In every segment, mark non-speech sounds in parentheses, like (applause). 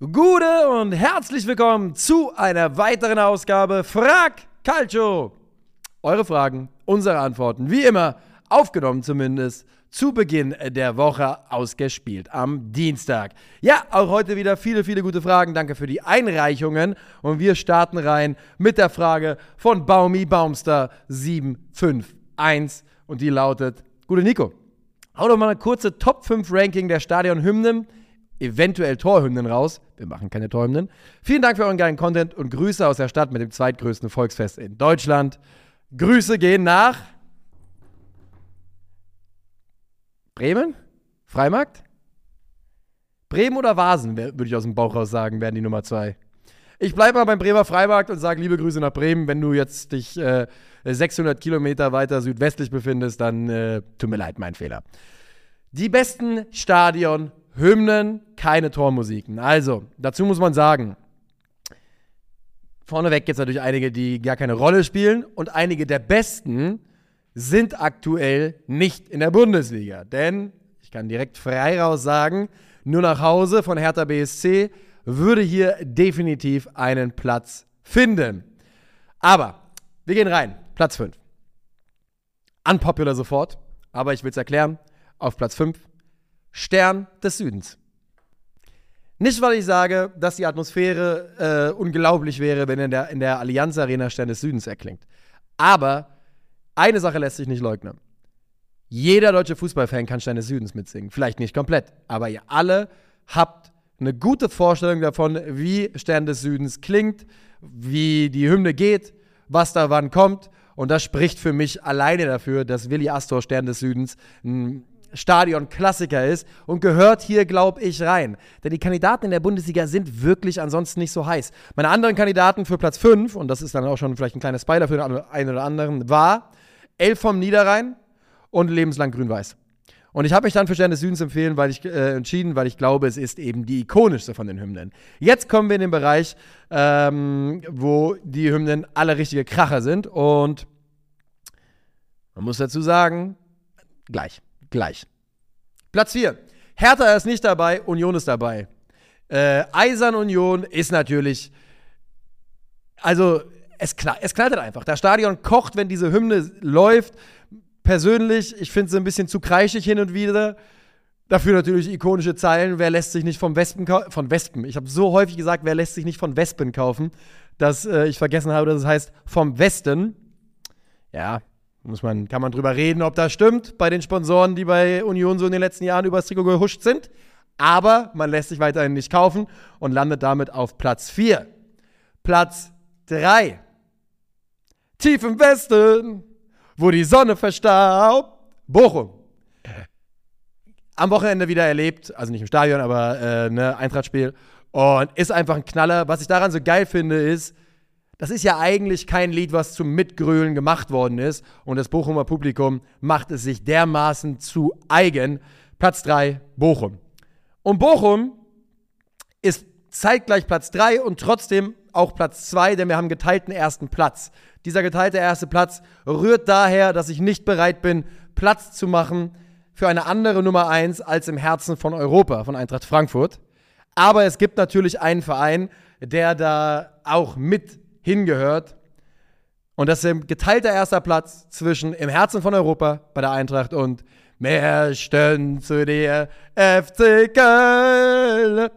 Gute und herzlich willkommen zu einer weiteren Ausgabe Frag Calcio. Eure Fragen, unsere Antworten, wie immer, aufgenommen zumindest, zu Beginn der Woche ausgespielt am Dienstag. Ja, auch heute wieder viele, viele gute Fragen. Danke für die Einreichungen. Und wir starten rein mit der Frage von Baumi Baumster 751. Und die lautet: Gute Nico, hau doch mal eine kurze Top 5 Ranking der Stadionhymnen eventuell Torhymnen raus. Wir machen keine Torhymnen. Vielen Dank für euren geilen Content und Grüße aus der Stadt mit dem zweitgrößten Volksfest in Deutschland. Grüße gehen nach Bremen? Freimarkt? Bremen oder Vasen, würde ich aus dem Bauch raus sagen, wären die Nummer zwei. Ich bleibe mal beim Bremer Freimarkt und sage liebe Grüße nach Bremen. Wenn du jetzt dich äh, 600 Kilometer weiter südwestlich befindest, dann äh, tut mir leid, mein Fehler. Die besten Stadion Hymnen, keine Tormusiken. Also, dazu muss man sagen, vorneweg gibt es natürlich einige, die gar keine Rolle spielen und einige der besten sind aktuell nicht in der Bundesliga. Denn, ich kann direkt frei raus sagen, nur nach Hause von Hertha BSC würde hier definitiv einen Platz finden. Aber wir gehen rein. Platz 5. Unpopular sofort, aber ich will es erklären. Auf Platz 5 Stern des Südens. Nicht, weil ich sage, dass die Atmosphäre äh, unglaublich wäre, wenn in der, in der Allianz Arena Stern des Südens erklingt. Aber eine Sache lässt sich nicht leugnen. Jeder deutsche Fußballfan kann Stern des Südens mitsingen. Vielleicht nicht komplett, aber ihr alle habt eine gute Vorstellung davon, wie Stern des Südens klingt, wie die Hymne geht, was da wann kommt. Und das spricht für mich alleine dafür, dass Willi Astor Stern des Südens ein Stadion-Klassiker ist und gehört hier, glaube ich, rein. Denn die Kandidaten in der Bundesliga sind wirklich ansonsten nicht so heiß. Meine anderen Kandidaten für Platz 5, und das ist dann auch schon vielleicht ein kleiner Spoiler für den einen oder anderen, war Elf vom Niederrhein und Lebenslang Grün-Weiß. Und ich habe mich dann für Stern des Südens empfehlen, weil ich, äh, entschieden, weil ich glaube, es ist eben die ikonischste von den Hymnen. Jetzt kommen wir in den Bereich, ähm, wo die Hymnen alle richtige Kracher sind. Und man muss dazu sagen, gleich gleich. Platz 4. Hertha ist nicht dabei, Union ist dabei. Äh, Eisern Union ist natürlich, also es, es knallt einfach. Das Stadion kocht, wenn diese Hymne läuft. Persönlich, ich finde sie ein bisschen zu kreischig hin und wieder. Dafür natürlich ikonische Zeilen. Wer lässt sich nicht vom Wespen? Von Wespen. Ich habe so häufig gesagt, wer lässt sich nicht von Wespen kaufen, dass äh, ich vergessen habe, dass es heißt vom Westen. Ja, muss man, kann man drüber reden, ob das stimmt bei den Sponsoren, die bei Union so in den letzten Jahren übers Trikot gehuscht sind. Aber man lässt sich weiterhin nicht kaufen und landet damit auf Platz 4. Platz 3. Tief im Westen, wo die Sonne verstaubt. Bochum. Am Wochenende wieder erlebt, also nicht im Stadion, aber äh, ne, Eintrachtspiel. Und ist einfach ein Knaller. Was ich daran so geil finde, ist, das ist ja eigentlich kein Lied, was zum Mitgrölen gemacht worden ist. Und das Bochumer Publikum macht es sich dermaßen zu eigen. Platz 3, Bochum. Und Bochum ist zeitgleich Platz 3 und trotzdem auch Platz 2, denn wir haben geteilten ersten Platz. Dieser geteilte erste Platz rührt daher, dass ich nicht bereit bin, Platz zu machen für eine andere Nummer 1 als im Herzen von Europa, von Eintracht Frankfurt. Aber es gibt natürlich einen Verein, der da auch mit hingehört. Und das ist ein geteilter erster Platz zwischen im Herzen von Europa bei der Eintracht und mehr Stön zu dir, FC Köln.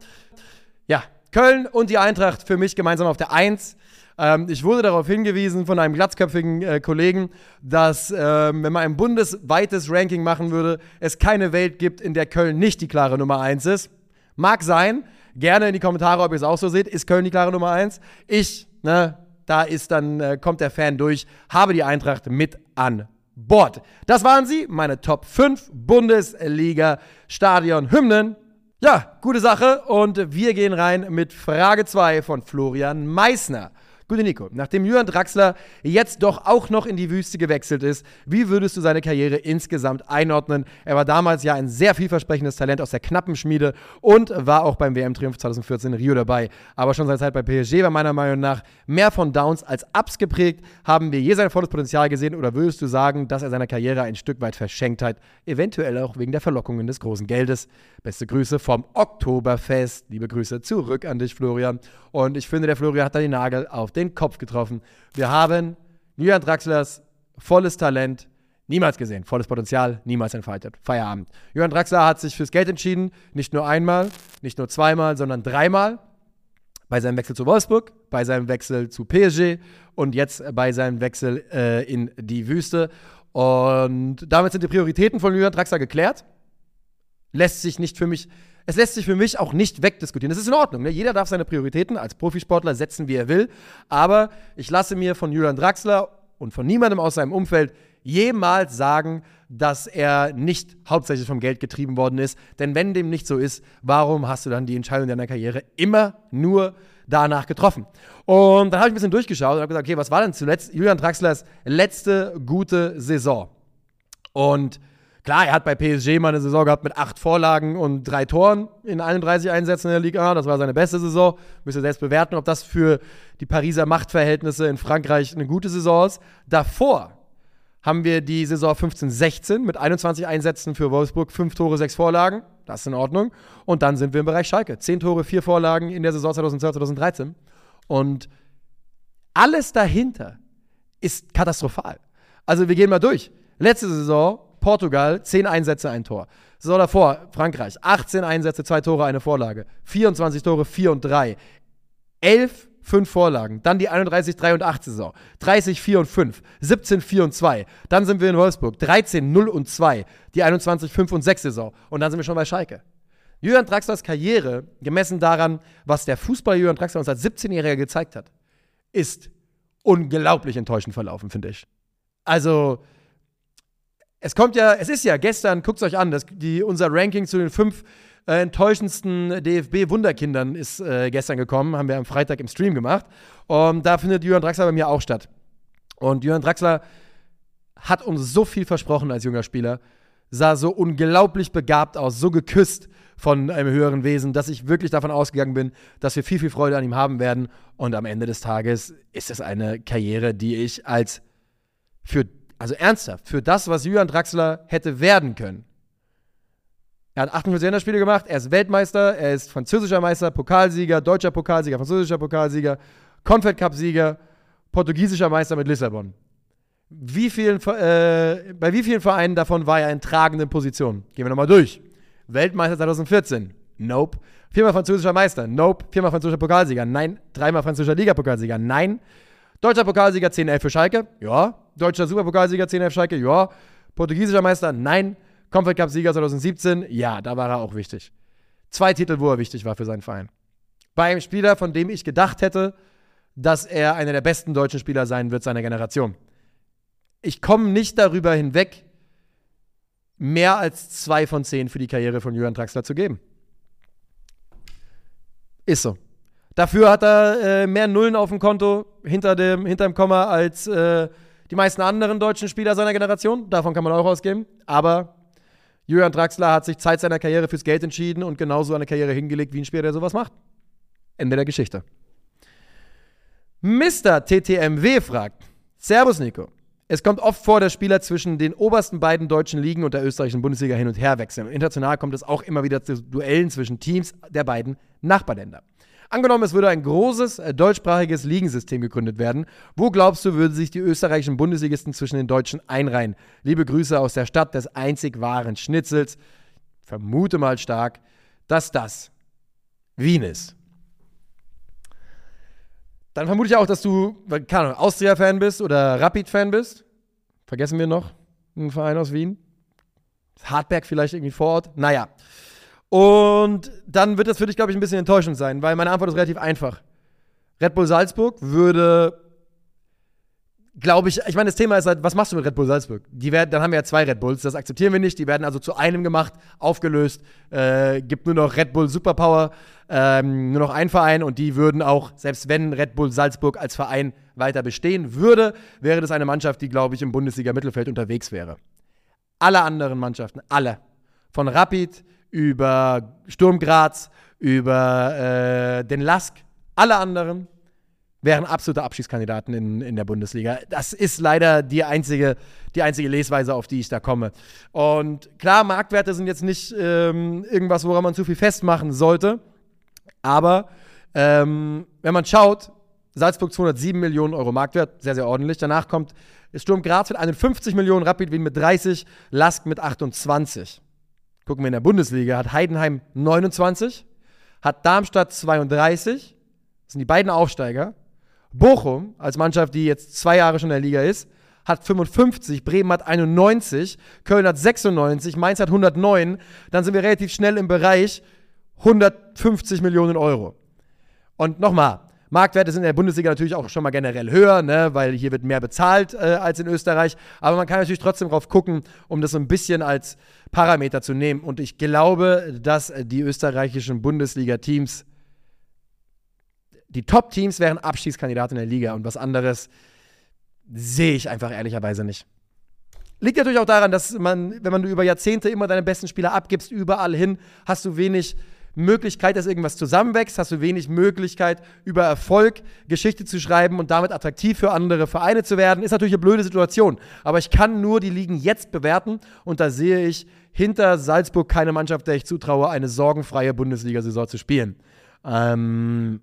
Ja, Köln und die Eintracht für mich gemeinsam auf der Eins. Ähm, ich wurde darauf hingewiesen von einem glatzköpfigen äh, Kollegen, dass, ähm, wenn man ein bundesweites Ranking machen würde, es keine Welt gibt, in der Köln nicht die klare Nummer eins ist. Mag sein. Gerne in die Kommentare, ob ihr es auch so seht. Ist Köln die klare Nummer eins? Ich ne, da ist dann, äh, kommt der Fan durch, habe die Eintracht mit an Bord. Das waren sie, meine Top 5 Bundesliga-Stadion-Hymnen. Ja, gute Sache. Und wir gehen rein mit Frage 2 von Florian Meissner. Gute Nico, nachdem Julian Draxler jetzt doch auch noch in die Wüste gewechselt ist, wie würdest du seine Karriere insgesamt einordnen? Er war damals ja ein sehr vielversprechendes Talent aus der knappen Schmiede und war auch beim WM-Triumph 2014 in Rio dabei. Aber schon seine Zeit bei PSG war meiner Meinung nach mehr von Downs als Ups geprägt. Haben wir je sein volles Potenzial gesehen oder würdest du sagen, dass er seiner Karriere ein Stück weit verschenkt hat? Eventuell auch wegen der Verlockungen des großen Geldes. Beste Grüße vom Oktoberfest. Liebe Grüße zurück an dich, Florian. Und ich finde, der Florian hat da den Nagel auf den Kopf getroffen. Wir haben Julian Draxlers volles Talent niemals gesehen. Volles Potenzial, niemals entfaltet. Feierabend. Julian Draxler hat sich fürs Geld entschieden. Nicht nur einmal, nicht nur zweimal, sondern dreimal. Bei seinem Wechsel zu Wolfsburg, bei seinem Wechsel zu PSG und jetzt bei seinem Wechsel äh, in die Wüste. Und damit sind die Prioritäten von Julian Draxler geklärt. Lässt sich nicht für mich es lässt sich für mich auch nicht wegdiskutieren. Das ist in Ordnung. Ne? Jeder darf seine Prioritäten als Profisportler setzen, wie er will. Aber ich lasse mir von Julian Draxler und von niemandem aus seinem Umfeld jemals sagen, dass er nicht hauptsächlich vom Geld getrieben worden ist. Denn wenn dem nicht so ist, warum hast du dann die Entscheidung deiner Karriere immer nur danach getroffen? Und dann habe ich ein bisschen durchgeschaut und habe gesagt, okay, was war denn zuletzt Julian Draxlers letzte gute Saison? Und Klar, er hat bei PSG mal eine Saison gehabt mit acht Vorlagen und drei Toren in 31 Einsätzen in der Liga. Das war seine beste Saison. Müsst ihr selbst bewerten, ob das für die Pariser Machtverhältnisse in Frankreich eine gute Saison ist. Davor haben wir die Saison 15-16 mit 21 Einsätzen für Wolfsburg, fünf Tore, sechs Vorlagen. Das ist in Ordnung. Und dann sind wir im Bereich Schalke. Zehn Tore, vier Vorlagen in der Saison 2012, 2013. Und alles dahinter ist katastrophal. Also wir gehen mal durch. Letzte Saison Portugal 10 Einsätze, ein Tor. So davor, Frankreich 18 Einsätze, zwei Tore, eine Vorlage. 24 Tore, 4 und 3. 11 5 Vorlagen. Dann die 31, 3 und 8 Saison. 30, 4 und 5. 17, 4 und 2. Dann sind wir in Wolfsburg. 13, 0 und 2. Die 21, 5 und 6 Saison. Und dann sind wir schon bei Schalke. Jürgen Draxlers Karriere, gemessen daran, was der Fußball Jürgen Draxler uns als 17-Jähriger gezeigt hat, ist unglaublich enttäuschend verlaufen, finde ich. Also, es kommt ja, es ist ja gestern, guckt es euch an, das, die, unser Ranking zu den fünf äh, enttäuschendsten DFB-Wunderkindern ist äh, gestern gekommen, haben wir am Freitag im Stream gemacht. Und da findet Jürgen Draxler bei mir auch statt. Und Jürgen Draxler hat uns so viel versprochen als junger Spieler, sah so unglaublich begabt aus, so geküsst von einem höheren Wesen, dass ich wirklich davon ausgegangen bin, dass wir viel, viel Freude an ihm haben werden. Und am Ende des Tages ist es eine Karriere, die ich als für also ernsthaft, für das, was Julian Draxler hätte werden können. Er hat 48 Länderspiele gemacht, er ist Weltmeister, er ist französischer Meister, Pokalsieger, deutscher Pokalsieger, französischer Pokalsieger, Confed Cup-Sieger, portugiesischer Meister mit Lissabon. Wie vielen, äh, bei wie vielen Vereinen davon war er in tragenden Positionen? Gehen wir nochmal durch. Weltmeister 2014, nope. Viermal französischer Meister, nope. Viermal französischer Pokalsieger, nein. Dreimal französischer Ligapokalsieger, nein. Deutscher Pokalsieger 10-11 für Schalke, ja. Deutscher Superpokalsieger 10 F Schalke, ja. Portugiesischer Meister, nein. Comfort Cup Sieger 2017, ja, da war er auch wichtig. Zwei Titel, wo er wichtig war für seinen Verein. Bei einem Spieler, von dem ich gedacht hätte, dass er einer der besten deutschen Spieler sein wird seiner Generation. Ich komme nicht darüber hinweg, mehr als zwei von zehn für die Karriere von Jürgen Traxler zu geben. Ist so. Dafür hat er äh, mehr Nullen auf dem Konto hinter dem, hinter dem Komma als äh, die meisten anderen deutschen Spieler seiner Generation. Davon kann man auch ausgeben. Aber Julian Draxler hat sich Zeit seiner Karriere fürs Geld entschieden und genauso eine Karriere hingelegt wie ein Spieler, der sowas macht. Ende der Geschichte. Mr. TTMW fragt: Servus, Nico. Es kommt oft vor, dass Spieler zwischen den obersten beiden deutschen Ligen und der österreichischen Bundesliga hin und her wechseln. international kommt es auch immer wieder zu Duellen zwischen Teams der beiden Nachbarländer. Angenommen, es würde ein großes äh, deutschsprachiges Ligensystem gegründet werden. Wo glaubst du, würden sich die österreichischen Bundesligisten zwischen den Deutschen einreihen? Liebe Grüße aus der Stadt des einzig wahren Schnitzels. Vermute mal stark, dass das Wien ist. Dann vermute ich auch, dass du, keine Ahnung, Austria-Fan bist oder Rapid-Fan bist. Vergessen wir noch einen Verein aus Wien? Hartberg vielleicht irgendwie vor Ort? Naja. Und dann wird das für dich, glaube ich, ein bisschen enttäuschend sein, weil meine Antwort ist relativ einfach. Red Bull Salzburg würde glaube ich, ich meine, das Thema ist halt, was machst du mit Red Bull Salzburg? Die werden, dann haben wir ja zwei Red Bulls, das akzeptieren wir nicht. Die werden also zu einem gemacht, aufgelöst, äh, gibt nur noch Red Bull Superpower, ähm, nur noch ein Verein und die würden auch, selbst wenn Red Bull Salzburg als Verein weiter bestehen würde, wäre das eine Mannschaft, die, glaube ich, im Bundesliga-Mittelfeld unterwegs wäre. Alle anderen Mannschaften, alle, von Rapid über Sturm Graz, über äh, den Lask, alle anderen wären absolute Abschiedskandidaten in, in der Bundesliga. Das ist leider die einzige, die einzige Lesweise, auf die ich da komme. Und klar, Marktwerte sind jetzt nicht ähm, irgendwas, woran man zu viel festmachen sollte. Aber ähm, wenn man schaut, Salzburg 207 Millionen Euro Marktwert, sehr, sehr ordentlich. Danach kommt Sturm Graz mit 51 Millionen, Rapid Wien mit 30, Lask mit 28. Gucken wir in der Bundesliga, hat Heidenheim 29, hat Darmstadt 32, das sind die beiden Aufsteiger, Bochum, als Mannschaft, die jetzt zwei Jahre schon in der Liga ist, hat 55, Bremen hat 91, Köln hat 96, Mainz hat 109. Dann sind wir relativ schnell im Bereich 150 Millionen Euro. Und nochmal, Marktwerte sind in der Bundesliga natürlich auch schon mal generell höher, ne, weil hier wird mehr bezahlt äh, als in Österreich. Aber man kann natürlich trotzdem drauf gucken, um das so ein bisschen als Parameter zu nehmen. Und ich glaube, dass die österreichischen Bundesliga-Teams die Top-Teams wären Abstiegskandidaten in der Liga und was anderes sehe ich einfach ehrlicherweise nicht. Liegt natürlich auch daran, dass man, wenn man über Jahrzehnte immer deine besten Spieler abgibst, überall hin, hast du wenig Möglichkeit, dass irgendwas zusammenwächst, hast du wenig Möglichkeit, über Erfolg Geschichte zu schreiben und damit attraktiv für andere Vereine zu werden. Ist natürlich eine blöde Situation. Aber ich kann nur die Ligen jetzt bewerten und da sehe ich hinter Salzburg keine Mannschaft, der ich zutraue, eine sorgenfreie Bundesliga-Saison zu spielen. Ähm,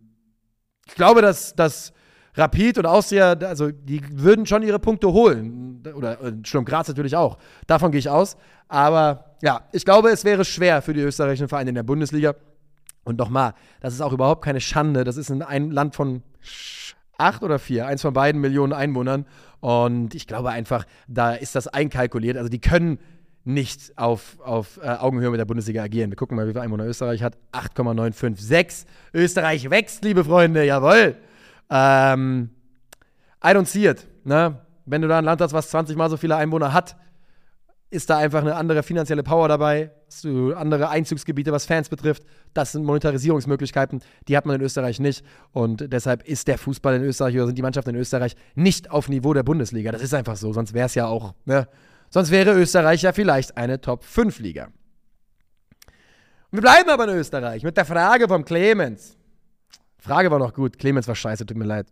ich glaube, dass, dass Rapid und Austria, also die würden schon ihre Punkte holen. Oder äh, Sturm Graz natürlich auch. Davon gehe ich aus. Aber ja, ich glaube, es wäre schwer für die österreichischen Vereine in der Bundesliga. Und nochmal, das ist auch überhaupt keine Schande. Das ist ein Land von acht oder vier, eins von beiden Millionen Einwohnern. Und ich glaube einfach, da ist das einkalkuliert. Also die können nicht auf, auf äh, Augenhöhe mit der Bundesliga agieren. Wir gucken mal, wie viel Einwohner Österreich hat. 8,956. Österreich wächst, liebe Freunde, jawohl. Ähm, I don't see it. Ne? Wenn du da ein Land hast, was 20 mal so viele Einwohner hat, ist da einfach eine andere finanzielle Power dabei, hast du andere Einzugsgebiete, was Fans betrifft. Das sind Monetarisierungsmöglichkeiten, die hat man in Österreich nicht. Und deshalb ist der Fußball in Österreich oder sind die Mannschaften in Österreich nicht auf Niveau der Bundesliga. Das ist einfach so, sonst wäre es ja auch, ne? Sonst wäre Österreich ja vielleicht eine Top-5-Liga. Wir bleiben aber in Österreich mit der Frage vom Clemens. Frage war noch gut. Clemens war scheiße, tut mir leid.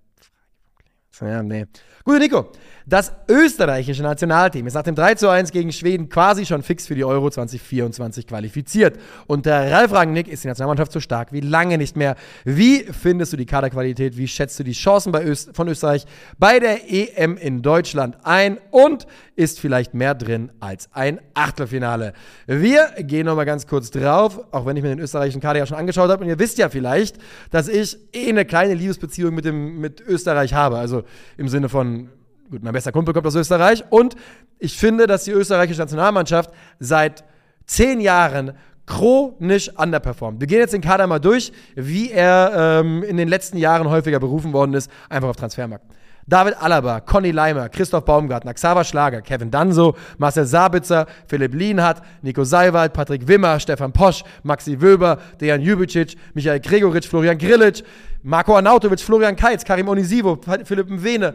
Ja, nee. Gut, Nico. Das österreichische Nationalteam ist nach dem 3 zu 1 gegen Schweden quasi schon fix für die Euro 2024 qualifiziert. Und der Ralf Rangnick ist die Nationalmannschaft so stark wie lange nicht mehr. Wie findest du die Kaderqualität? Wie schätzt du die Chancen Öst von Österreich bei der EM in Deutschland ein? Und ist vielleicht mehr drin als ein Achtelfinale? Wir gehen nochmal ganz kurz drauf, auch wenn ich mir den österreichischen Kader ja schon angeschaut habe. Und ihr wisst ja vielleicht, dass ich eh eine kleine Liebesbeziehung mit, dem, mit Österreich habe. Also im Sinne von gut, mein bester Kumpel kommt aus Österreich und ich finde, dass die österreichische Nationalmannschaft seit zehn Jahren chronisch underperformt. Wir gehen jetzt den Kader mal durch, wie er ähm, in den letzten Jahren häufiger berufen worden ist, einfach auf Transfermarkt. David Alaba, Conny Leimer, Christoph Baumgartner, Xaver Schlager, Kevin Danso, Marcel Sabitzer, Philipp Lienhardt, Nico Seiwald, Patrick Wimmer, Stefan Posch, Maxi Wöber, Dejan Jubicic, Michael Gregoritsch, Florian Grilic, Marco Arnautovic, Florian Keitz, Karim Onisivo, Philipp Mwene,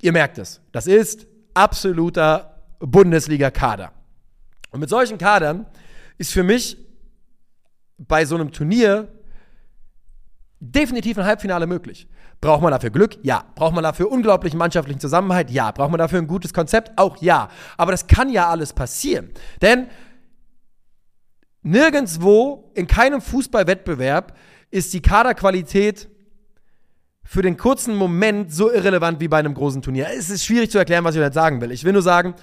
Ihr merkt es. Das ist absoluter Bundesliga-Kader. Und mit solchen Kadern ist für mich bei so einem Turnier definitiv ein Halbfinale möglich. Braucht man dafür Glück? Ja. Braucht man dafür unglaublichen mannschaftlichen Zusammenhalt? Ja. Braucht man dafür ein gutes Konzept? Auch ja. Aber das kann ja alles passieren. Denn nirgendwo, in keinem Fußballwettbewerb ist die Kaderqualität für den kurzen Moment so irrelevant wie bei einem großen Turnier. Es ist schwierig zu erklären, was ich jetzt sagen will. Ich will nur sagen,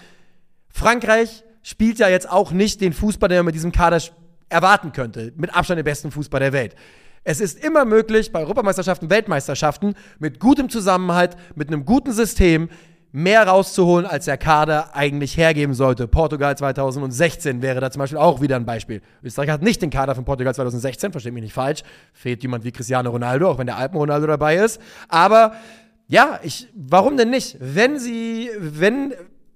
Frankreich spielt ja jetzt auch nicht den Fußball, den man mit diesem Kader erwarten könnte. Mit Abstand den besten Fußball der Welt. Es ist immer möglich, bei Europameisterschaften, Weltmeisterschaften, mit gutem Zusammenhalt, mit einem guten System, mehr rauszuholen, als der Kader eigentlich hergeben sollte. Portugal 2016 wäre da zum Beispiel auch wieder ein Beispiel. Österreich hat nicht den Kader von Portugal 2016, versteht mich nicht falsch. Fehlt jemand wie Cristiano Ronaldo, auch wenn der Alpen-Ronaldo dabei ist. Aber ja, ich, warum denn nicht? Wenn sie, wenn,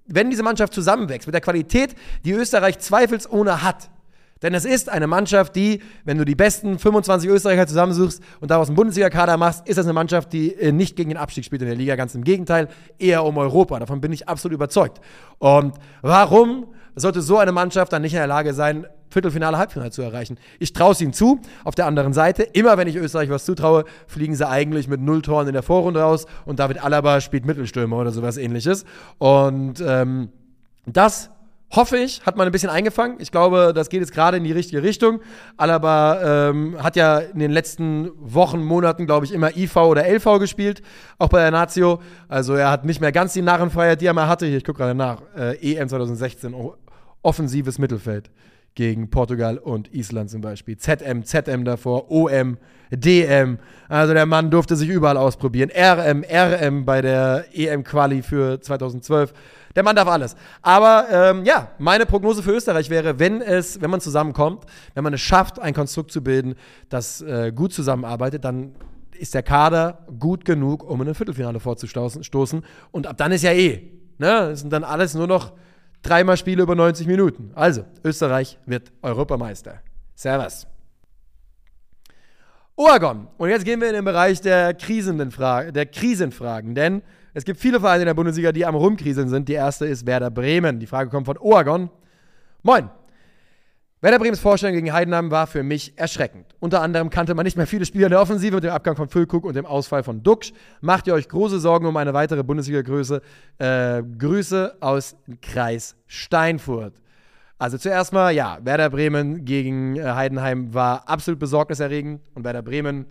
wenn diese Mannschaft zusammenwächst mit der Qualität, die Österreich zweifelsohne hat, denn es ist eine Mannschaft, die, wenn du die besten 25 Österreicher zusammensuchst und daraus einen Bundesliga-Kader machst, ist das eine Mannschaft, die äh, nicht gegen den Abstieg spielt in der Liga. Ganz im Gegenteil, eher um Europa. Davon bin ich absolut überzeugt. Und warum sollte so eine Mannschaft dann nicht in der Lage sein, Viertelfinale, Halbfinale zu erreichen. Ich traue es ihnen zu. Auf der anderen Seite, immer wenn ich Österreich was zutraue, fliegen sie eigentlich mit null Toren in der Vorrunde raus und David Alaba spielt Mittelstürmer oder sowas ähnliches. Und ähm, das hoffe ich, hat man ein bisschen eingefangen. Ich glaube, das geht jetzt gerade in die richtige Richtung. Alaba ähm, hat ja in den letzten Wochen, Monaten, glaube ich, immer IV oder LV gespielt, auch bei der Nazio. Also er hat nicht mehr ganz die Narrenfreiheit, die er mal hatte. Hier, ich gucke gerade nach. Äh, EM 2016, offensives Mittelfeld gegen Portugal und Island zum Beispiel. ZM, ZM davor, OM, DM. Also der Mann durfte sich überall ausprobieren. RM, RM bei der EM-Quali für 2012. Der Mann darf alles. Aber ähm, ja, meine Prognose für Österreich wäre, wenn es, wenn man zusammenkommt, wenn man es schafft, ein Konstrukt zu bilden, das äh, gut zusammenarbeitet, dann ist der Kader gut genug, um in ein Viertelfinale vorzustoßen. Und ab dann ist ja eh. Ne? Das sind dann alles nur noch Dreimal Spiele über 90 Minuten. Also, Österreich wird Europameister. Servus. Oregon. Und jetzt gehen wir in den Bereich der, krisenden der Krisenfragen. Denn es gibt viele Vereine in der Bundesliga, die am Rumkriseln sind. Die erste ist Werder Bremen. Die Frage kommt von Oregon. Moin. Werder Bremens Vorstellung gegen Heidenheim war für mich erschreckend. Unter anderem kannte man nicht mehr viele Spieler in der Offensive mit dem Abgang von Füllkuck und dem Ausfall von Duxch. Macht ihr euch große Sorgen um eine weitere Bundesliga-Größe? Äh, Grüße aus Kreis Steinfurt. Also zuerst mal, ja, Werder Bremen gegen äh, Heidenheim war absolut besorgniserregend und Werder Bremen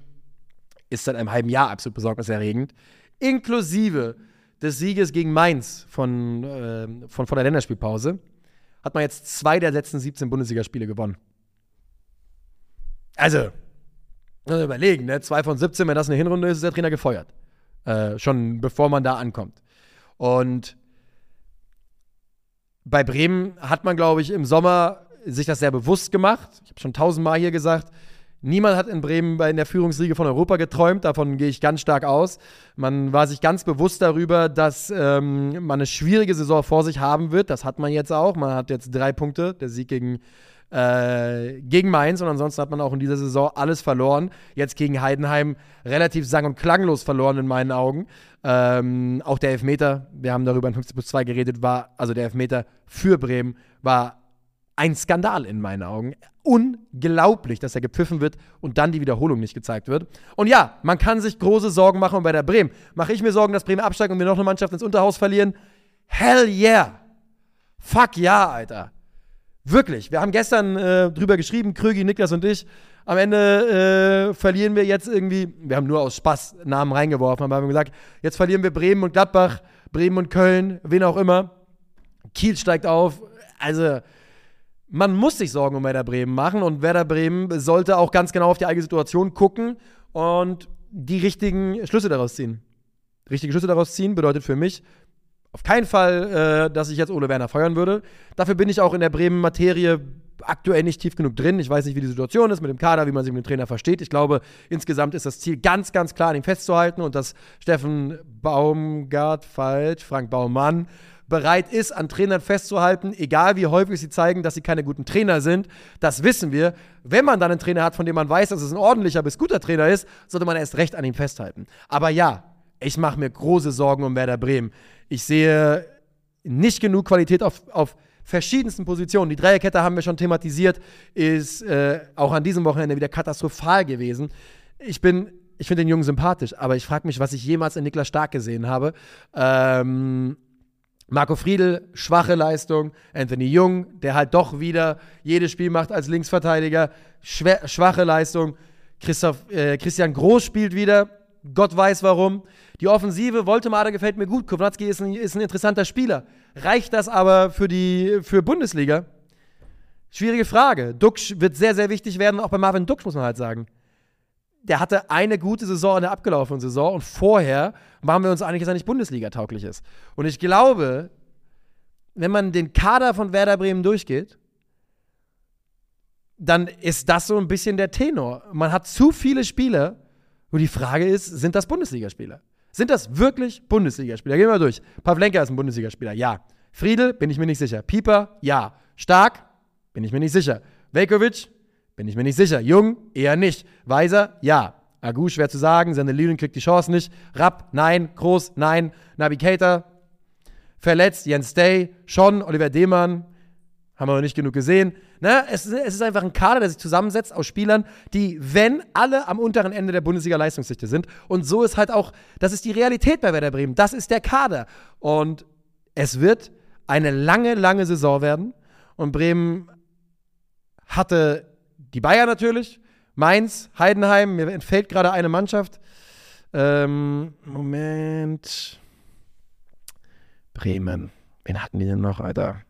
ist seit einem halben Jahr absolut besorgniserregend. Inklusive des Sieges gegen Mainz von, äh, von vor der Länderspielpause hat man jetzt zwei der letzten 17 Bundesligaspiele gewonnen. Also, überlegen, ne? Zwei von 17, wenn das eine Hinrunde ist, ist der Trainer gefeuert. Äh, schon bevor man da ankommt. Und bei Bremen hat man, glaube ich, im Sommer sich das sehr bewusst gemacht. Ich habe schon tausendmal hier gesagt, Niemand hat in Bremen in der Führungsriege von Europa geträumt, davon gehe ich ganz stark aus. Man war sich ganz bewusst darüber, dass ähm, man eine schwierige Saison vor sich haben wird. Das hat man jetzt auch. Man hat jetzt drei Punkte, der Sieg gegen, äh, gegen Mainz und ansonsten hat man auch in dieser Saison alles verloren. Jetzt gegen Heidenheim relativ sang- und klanglos verloren in meinen Augen. Ähm, auch der Elfmeter, wir haben darüber in 50 plus 2 geredet, war, also der Elfmeter für Bremen war ein Skandal in meinen Augen. Unglaublich, dass er gepfiffen wird und dann die Wiederholung nicht gezeigt wird. Und ja, man kann sich große Sorgen machen bei der Bremen. Mache ich mir Sorgen, dass Bremen absteigt und wir noch eine Mannschaft ins Unterhaus verlieren? Hell yeah! Fuck ja, Alter. Wirklich. Wir haben gestern äh, drüber geschrieben, Krögi, Niklas und ich. Am Ende äh, verlieren wir jetzt irgendwie, wir haben nur aus Spaß Namen reingeworfen, aber haben gesagt, jetzt verlieren wir Bremen und Gladbach, Bremen und Köln, wen auch immer. Kiel steigt auf. Also, man muss sich Sorgen um Werder Bremen machen und Werder Bremen sollte auch ganz genau auf die eigene Situation gucken und die richtigen Schlüsse daraus ziehen. Richtige Schlüsse daraus ziehen bedeutet für mich auf keinen Fall, äh, dass ich jetzt Ole Werner feuern würde. Dafür bin ich auch in der Bremen-Materie aktuell nicht tief genug drin. Ich weiß nicht, wie die Situation ist mit dem Kader, wie man sich mit dem Trainer versteht. Ich glaube, insgesamt ist das Ziel ganz, ganz klar, an ihm festzuhalten und dass Steffen Baumgart falsch, Frank Baumann bereit ist, an Trainern festzuhalten, egal wie häufig sie zeigen, dass sie keine guten Trainer sind. Das wissen wir. Wenn man dann einen Trainer hat, von dem man weiß, dass es ein ordentlicher bis guter Trainer ist, sollte man erst recht an ihm festhalten. Aber ja, ich mache mir große Sorgen um Werder Bremen. Ich sehe nicht genug Qualität auf, auf verschiedensten Positionen. Die Dreierkette haben wir schon thematisiert, ist äh, auch an diesem Wochenende wieder katastrophal gewesen. Ich bin ich finde den Jungen sympathisch, aber ich frage mich, was ich jemals in Niklas Stark gesehen habe. Ähm, Marco Friedl, schwache Leistung. Anthony Jung, der halt doch wieder jedes Spiel macht als Linksverteidiger, schwache Leistung. Christoph, äh, Christian Groß spielt wieder, Gott weiß warum. Die Offensive, Woltemade gefällt mir gut. Kovnatski ist ein, ist ein interessanter Spieler. Reicht das aber für die für Bundesliga? Schwierige Frage. Duxch wird sehr, sehr wichtig werden, auch bei Marvin Duxch, muss man halt sagen der hatte eine gute Saison in der abgelaufenen Saison und vorher waren wir uns einig, dass er nicht Bundesliga tauglich ist. Und ich glaube, wenn man den Kader von Werder Bremen durchgeht, dann ist das so ein bisschen der Tenor. Man hat zu viele Spieler, wo die Frage ist, sind das Bundesligaspieler? Sind das wirklich Bundesligaspieler? Gehen wir mal durch. Pavlenka ist ein Bundesligaspieler, ja. Friedel, bin ich mir nicht sicher. Pieper, ja. Stark, bin ich mir nicht sicher. Velkovic, bin ich mir nicht sicher. Jung, eher nicht. Weiser, ja. Agu, schwer zu sagen. Seine Lilien kriegt die Chance nicht. Rapp, nein. Groß, nein. Navigator, verletzt. Jens Day, schon. Oliver Demann, haben wir noch nicht genug gesehen. Ne? Es, es, ist einfach ein Kader, der sich zusammensetzt aus Spielern, die, wenn alle am unteren Ende der Bundesliga-Leistungsdichte sind. Und so ist halt auch, das ist die Realität bei Werder Bremen. Das ist der Kader. Und es wird eine lange, lange Saison werden. Und Bremen hatte die Bayern natürlich, Mainz, Heidenheim, mir entfällt gerade eine Mannschaft. Ähm, Moment. Bremen. Wen hatten die denn noch, Alter?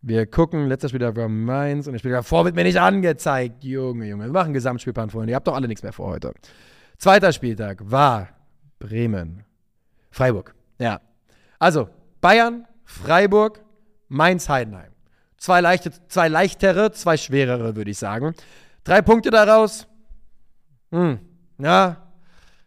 Wir gucken, letzter Spieler war Mainz und der Spieler davor wird mir nicht angezeigt. Junge, Junge, wir machen Gesamtspielplan vorhin. Ihr habt doch alle nichts mehr vor heute. Zweiter Spieltag war Bremen. Freiburg. Ja. Also, Bayern, Freiburg, Mainz, Heidenheim. Zwei, leichte, zwei leichtere, zwei schwerere, würde ich sagen. Drei Punkte daraus. Hm. Ja,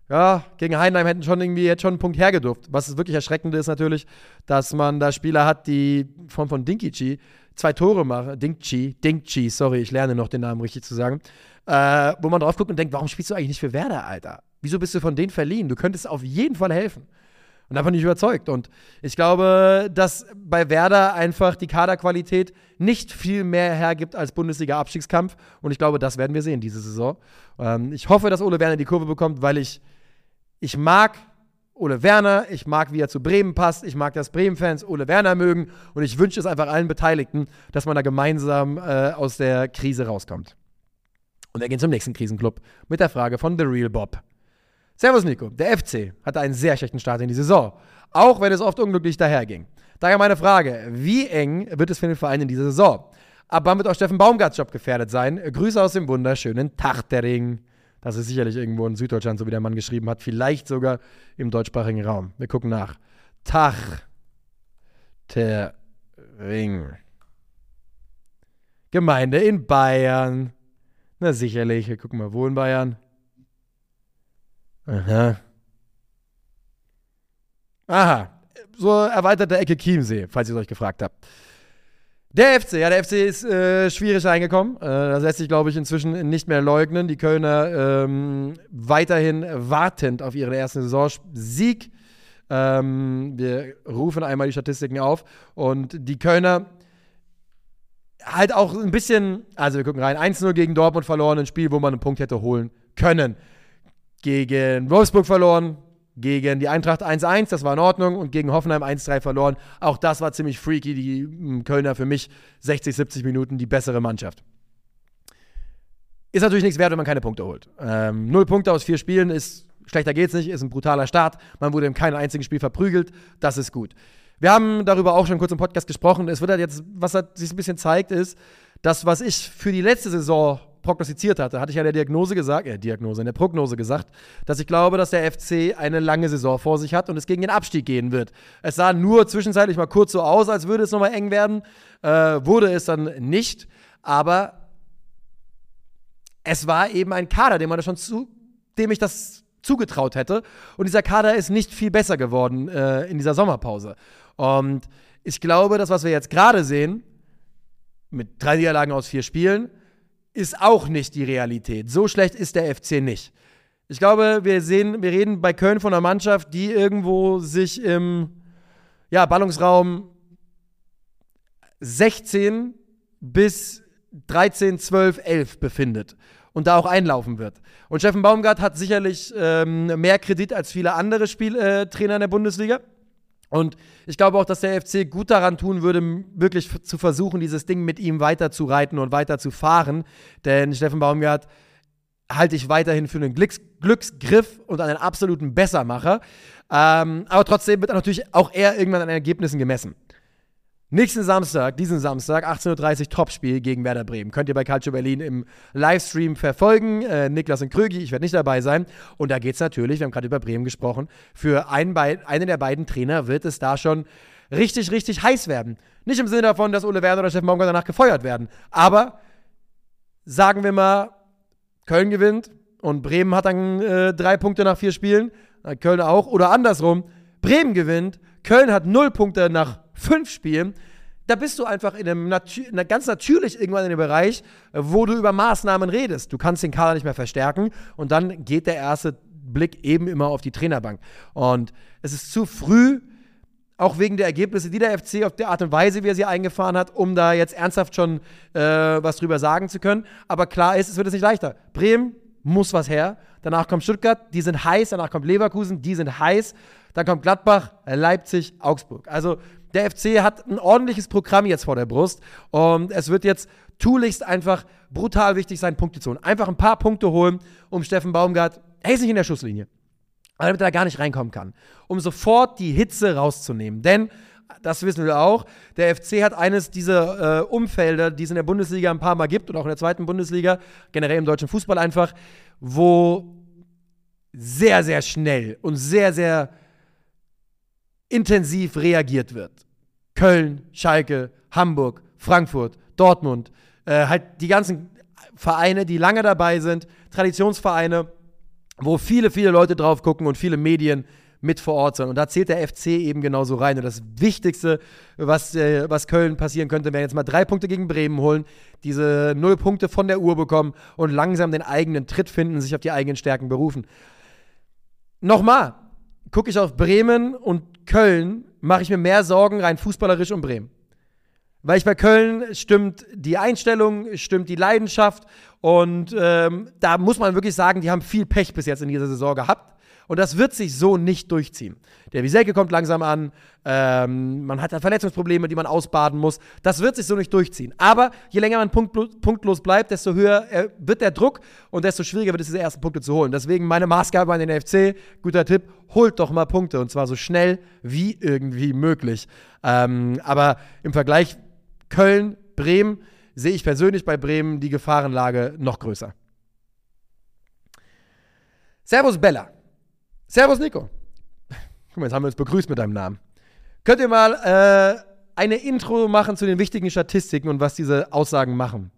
ja, gegen Heidenheim hätten schon irgendwie jetzt schon einen Punkt hergedurft. Was wirklich erschreckend ist natürlich, dass man da Spieler hat, die von, von Dinkichi zwei Tore machen. Dinkchi, Dinkchi, sorry, ich lerne noch den Namen richtig zu sagen. Äh, wo man drauf guckt und denkt, warum spielst du eigentlich nicht für Werder, Alter? Wieso bist du von denen verliehen? Du könntest auf jeden Fall helfen. Und davon bin ich überzeugt. Und ich glaube, dass bei Werder einfach die Kaderqualität nicht viel mehr hergibt als Bundesliga-Abstiegskampf. Und ich glaube, das werden wir sehen diese Saison. Ähm, ich hoffe, dass Ole Werner die Kurve bekommt, weil ich ich mag Ole Werner, ich mag, wie er zu Bremen passt, ich mag, dass Bremen-Fans Ole Werner mögen und ich wünsche es einfach allen Beteiligten, dass man da gemeinsam äh, aus der Krise rauskommt. Und wir gehen zum nächsten Krisenclub mit der Frage von The Real Bob. Servus Nico, der FC hatte einen sehr schlechten Start in die Saison, auch wenn es oft unglücklich daherging. Daher meine Frage, wie eng wird es für den Verein in dieser Saison? Ab wann wird auch Steffen Baumgarts Job gefährdet sein? Grüße aus dem wunderschönen Tachtering. Das ist sicherlich irgendwo in Süddeutschland, so wie der Mann geschrieben hat. Vielleicht sogar im deutschsprachigen Raum. Wir gucken nach. Tach. Der Ring. Gemeinde in Bayern. Na sicherlich. Wir gucken mal, wo in Bayern. Aha. Aha. So erweiterte Ecke Chiemsee, falls ihr es euch gefragt habt. Der FC, ja, der FC ist äh, schwierig reingekommen. Äh, das lässt sich, glaube ich, inzwischen nicht mehr leugnen. Die Kölner ähm, weiterhin wartend auf ihren ersten Saisonsieg. Ähm, wir rufen einmal die Statistiken auf. Und die Kölner halt auch ein bisschen, also wir gucken rein, 1-0 gegen Dortmund verloren, ein Spiel, wo man einen Punkt hätte holen können. Gegen Wolfsburg verloren, gegen die Eintracht 1-1, das war in Ordnung, und gegen Hoffenheim 1-3 verloren. Auch das war ziemlich freaky. Die hm, Kölner für mich 60, 70 Minuten die bessere Mannschaft. Ist natürlich nichts wert, wenn man keine Punkte holt. Ähm, null Punkte aus vier Spielen ist, schlechter geht's nicht, ist ein brutaler Start. Man wurde in keinem einzigen Spiel verprügelt. Das ist gut. Wir haben darüber auch schon kurz im Podcast gesprochen. Es wird halt jetzt, was halt sich ein bisschen zeigt, ist, das, was ich für die letzte Saison prognostiziert hatte, hatte ich ja in der Diagnose gesagt, äh, Diagnose, in der Prognose gesagt, dass ich glaube, dass der FC eine lange Saison vor sich hat und es gegen den Abstieg gehen wird. Es sah nur zwischenzeitlich mal kurz so aus, als würde es nochmal eng werden. Äh, wurde es dann nicht, aber es war eben ein Kader, dem man schon zu, dem ich das zugetraut hätte. Und dieser Kader ist nicht viel besser geworden äh, in dieser Sommerpause. Und ich glaube, das, was wir jetzt gerade sehen, mit drei Niederlagen aus vier Spielen, ist auch nicht die Realität. So schlecht ist der FC nicht. Ich glaube, wir sehen, wir reden bei Köln von einer Mannschaft, die irgendwo sich im ja, Ballungsraum 16 bis 13, 12, 11 befindet und da auch einlaufen wird. Und Steffen Baumgart hat sicherlich ähm, mehr Kredit als viele andere Spieltrainer äh, in der Bundesliga. Und ich glaube auch, dass der FC gut daran tun würde, wirklich zu versuchen, dieses Ding mit ihm weiter zu reiten und weiter zu fahren. Denn Steffen Baumgart halte ich weiterhin für einen Glücks Glücksgriff und einen absoluten Bessermacher. Ähm, aber trotzdem wird natürlich auch er irgendwann an Ergebnissen gemessen. Nächsten Samstag, diesen Samstag, 18.30 Uhr, Topspiel gegen Werder Bremen. Könnt ihr bei Calcio Berlin im Livestream verfolgen. Äh, Niklas und Krögi, ich werde nicht dabei sein. Und da geht es natürlich, wir haben gerade über Bremen gesprochen, für einen, einen der beiden Trainer wird es da schon richtig, richtig heiß werden. Nicht im Sinne davon, dass Ole Werner oder Steffen Baumgart danach gefeuert werden. Aber sagen wir mal, Köln gewinnt und Bremen hat dann äh, drei Punkte nach vier Spielen. hat Köln auch. Oder andersrum, Bremen gewinnt, Köln hat null Punkte nach fünf Spielen. Da bist du einfach in einem, ganz natürlich irgendwann in dem Bereich, wo du über Maßnahmen redest. Du kannst den Kader nicht mehr verstärken und dann geht der erste Blick eben immer auf die Trainerbank. Und es ist zu früh, auch wegen der Ergebnisse, die der FC auf der Art und Weise, wie er sie eingefahren hat, um da jetzt ernsthaft schon äh, was drüber sagen zu können. Aber klar ist, es wird es nicht leichter. Bremen muss was her. Danach kommt Stuttgart, die sind heiß. Danach kommt Leverkusen, die sind heiß. Dann kommt Gladbach, Leipzig, Augsburg. Also der FC hat ein ordentliches Programm jetzt vor der Brust. Und es wird jetzt tunlichst einfach brutal wichtig sein, Punkte zu holen. Einfach ein paar Punkte holen, um Steffen Baumgart, er ist nicht in der Schusslinie, damit er da gar nicht reinkommen kann. Um sofort die Hitze rauszunehmen. Denn das wissen wir auch. Der FC hat eines dieser äh, Umfelder, die es in der Bundesliga ein paar Mal gibt und auch in der zweiten Bundesliga, generell im deutschen Fußball einfach, wo sehr, sehr schnell und sehr, sehr intensiv reagiert wird. Köln, Schalke, Hamburg, Frankfurt, Dortmund, äh, halt die ganzen Vereine, die lange dabei sind, Traditionsvereine, wo viele, viele Leute drauf gucken und viele Medien mit vor Ort sind. Und da zählt der FC eben genauso rein. Und das Wichtigste, was, äh, was Köln passieren könnte, wäre jetzt mal drei Punkte gegen Bremen holen, diese null Punkte von der Uhr bekommen und langsam den eigenen Tritt finden, sich auf die eigenen Stärken berufen. Nochmal, gucke ich auf Bremen und Köln, mache ich mir mehr Sorgen rein fußballerisch um Bremen. Weil ich bei Köln stimmt die Einstellung, stimmt die Leidenschaft und ähm, da muss man wirklich sagen, die haben viel Pech bis jetzt in dieser Saison gehabt. Und das wird sich so nicht durchziehen. Der Wieselke kommt langsam an, ähm, man hat da Verletzungsprobleme, die man ausbaden muss. Das wird sich so nicht durchziehen. Aber je länger man punktlos bleibt, desto höher äh, wird der Druck und desto schwieriger wird es, diese ersten Punkte zu holen. Deswegen meine Maßgabe an den FC, guter Tipp, holt doch mal Punkte und zwar so schnell wie irgendwie möglich. Ähm, aber im Vergleich Köln, Bremen, sehe ich persönlich bei Bremen die Gefahrenlage noch größer. Servus Bella. Servus Nico. Guck mal, jetzt haben wir uns begrüßt mit deinem Namen. Könnt ihr mal äh, eine Intro machen zu den wichtigen Statistiken und was diese Aussagen machen?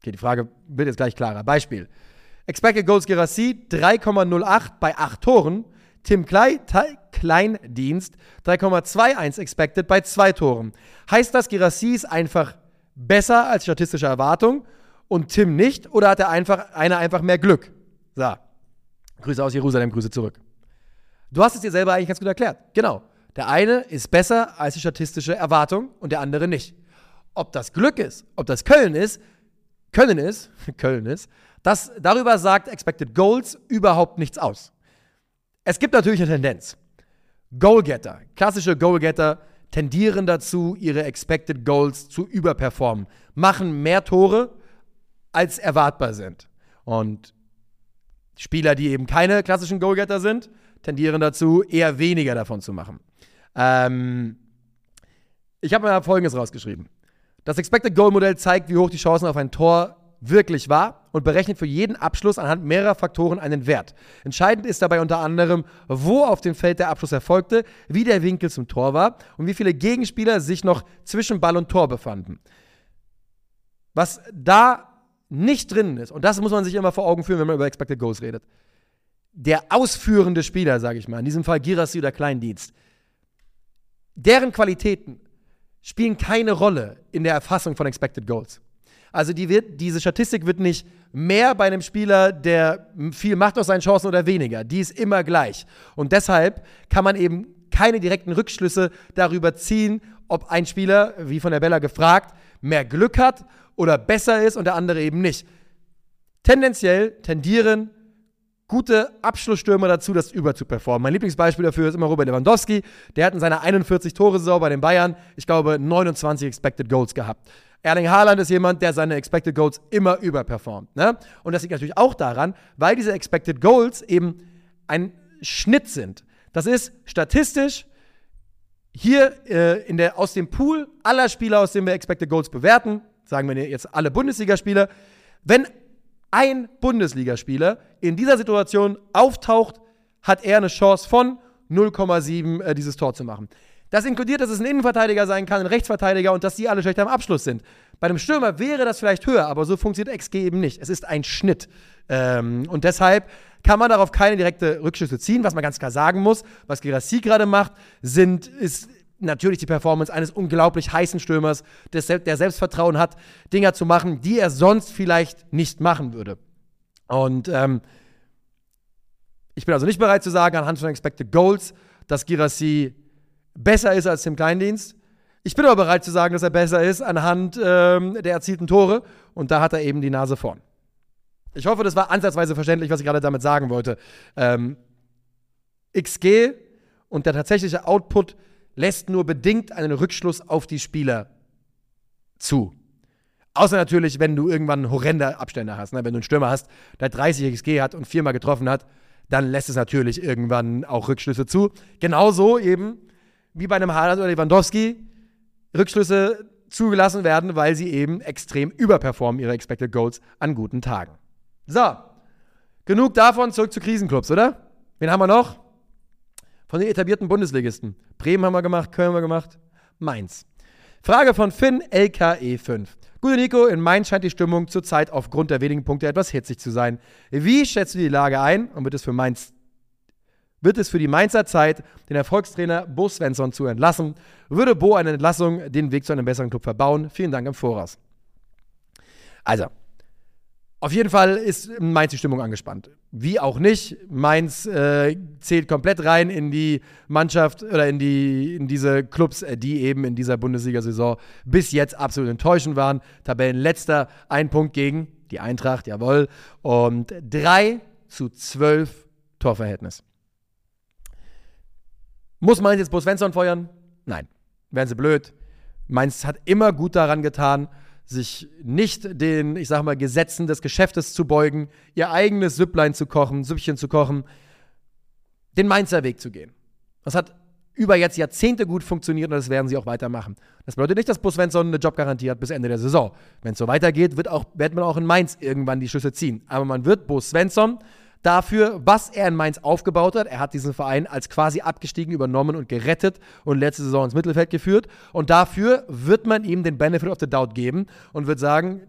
Okay, die Frage wird jetzt gleich klarer. Beispiel. Expected Goals Gerassi 3,08 bei 8 Toren. Tim Klei, Kleindienst 3,21 expected bei 2 Toren. Heißt das, Gerassi ist einfach besser als statistische Erwartung und Tim nicht? Oder hat er einfach, einer einfach mehr Glück? So. Grüße aus Jerusalem, Grüße zurück. Du hast es dir selber eigentlich ganz gut erklärt. Genau. Der eine ist besser als die statistische Erwartung und der andere nicht. Ob das Glück ist, ob das Köln ist, Köln ist, (laughs) Köln ist, das, darüber sagt Expected Goals überhaupt nichts aus. Es gibt natürlich eine Tendenz. Goalgetter, klassische Goalgetter tendieren dazu, ihre Expected Goals zu überperformen, machen mehr Tore, als erwartbar sind. Und Spieler, die eben keine klassischen Goalgetter sind, tendieren dazu, eher weniger davon zu machen. Ähm, ich habe mir Folgendes rausgeschrieben. Das Expected Goal Modell zeigt, wie hoch die Chancen auf ein Tor wirklich war und berechnet für jeden Abschluss anhand mehrerer Faktoren einen Wert. Entscheidend ist dabei unter anderem, wo auf dem Feld der Abschluss erfolgte, wie der Winkel zum Tor war und wie viele Gegenspieler sich noch zwischen Ball und Tor befanden. Was da nicht drin ist, und das muss man sich immer vor Augen führen, wenn man über Expected Goals redet, der ausführende Spieler, sage ich mal, in diesem Fall Girassi oder Kleindienst, deren Qualitäten spielen keine Rolle in der Erfassung von Expected Goals. Also die wird, diese Statistik wird nicht mehr bei einem Spieler, der viel macht aus seinen Chancen oder weniger. Die ist immer gleich. Und deshalb kann man eben keine direkten Rückschlüsse darüber ziehen, ob ein Spieler, wie von der Bella gefragt, mehr Glück hat oder besser ist und der andere eben nicht. Tendenziell tendieren gute Abschlussstürmer dazu, das überzuperformen. Mein Lieblingsbeispiel dafür ist immer Robert Lewandowski. Der hat in seiner 41 Tore-Saison bei den Bayern, ich glaube, 29 Expected Goals gehabt. Erling Haaland ist jemand, der seine Expected Goals immer überperformt. Ne? Und das liegt natürlich auch daran, weil diese Expected Goals eben ein Schnitt sind. Das ist statistisch hier äh, in der, aus dem Pool aller Spieler, aus dem wir Expected Goals bewerten, sagen wir jetzt alle Bundesligaspieler, wenn ein Bundesligaspieler in dieser Situation auftaucht, hat er eine Chance von 0,7 äh, dieses Tor zu machen. Das inkludiert, dass es ein Innenverteidiger sein kann, ein Rechtsverteidiger und dass die alle schlechter am Abschluss sind. Bei einem Stürmer wäre das vielleicht höher, aber so funktioniert XG eben nicht. Es ist ein Schnitt. Ähm, und deshalb kann man darauf keine direkte Rückschlüsse ziehen. Was man ganz klar sagen muss, was Gerassi gerade macht, sind, ist natürlich die Performance eines unglaublich heißen Stürmers, der Selbstvertrauen hat, Dinger zu machen, die er sonst vielleicht nicht machen würde. Und ähm, ich bin also nicht bereit zu sagen, anhand von Expected Goals, dass Girassi besser ist als Tim Kleindienst. Ich bin aber bereit zu sagen, dass er besser ist anhand ähm, der erzielten Tore. Und da hat er eben die Nase vorn. Ich hoffe, das war ansatzweise verständlich, was ich gerade damit sagen wollte. Ähm, XG und der tatsächliche Output lässt nur bedingt einen Rückschluss auf die Spieler zu. Außer natürlich, wenn du irgendwann horrende Abstände hast. Ne? Wenn du einen Stürmer hast, der 30 XG hat und viermal getroffen hat, dann lässt es natürlich irgendwann auch Rückschlüsse zu. Genauso eben wie bei einem Haaland oder Lewandowski Rückschlüsse zugelassen werden, weil sie eben extrem überperformen ihre Expected Goals an guten Tagen. So, genug davon, zurück zu Krisenclubs, oder? Wen haben wir noch? Von den etablierten Bundesligisten. Bremen haben wir gemacht, Köln haben wir gemacht, Mainz. Frage von Finn LKE5. Gute Nico, in Mainz scheint die Stimmung zurzeit aufgrund der wenigen Punkte etwas hitzig zu sein. Wie schätzt du die Lage ein und wird es für Mainz wird es für die Mainzer Zeit, den Erfolgstrainer Bo Svensson zu entlassen? Würde Bo eine Entlassung den Weg zu einem besseren Club verbauen? Vielen Dank im Voraus. Also, auf jeden Fall ist Mainz die Stimmung angespannt. Wie auch nicht. Mainz äh, zählt komplett rein in die Mannschaft oder in, die, in diese Clubs, äh, die eben in dieser Bundesliga-Saison bis jetzt absolut enttäuschend waren. Tabellenletzter, ein Punkt gegen die Eintracht, jawohl. Und 3 zu 12 Torverhältnis. Muss Mainz jetzt Bo Svensson feuern? Nein. Wären sie blöd. Mainz hat immer gut daran getan, sich nicht den, ich sag mal, Gesetzen des Geschäftes zu beugen, ihr eigenes Süpplein zu kochen, Süppchen zu kochen, den Mainzer Weg zu gehen. Das hat über jetzt Jahrzehnte gut funktioniert und das werden sie auch weitermachen. Das bedeutet nicht, dass Bus Svensson eine Jobgarantie hat bis Ende der Saison. Wenn es so weitergeht, wird, auch, wird man auch in Mainz irgendwann die Schlüsse ziehen. Aber man wird Bus Svensson dafür, was er in Mainz aufgebaut hat. Er hat diesen Verein als quasi abgestiegen übernommen und gerettet und letzte Saison ins Mittelfeld geführt. Und dafür wird man ihm den Benefit of the Doubt geben und wird sagen,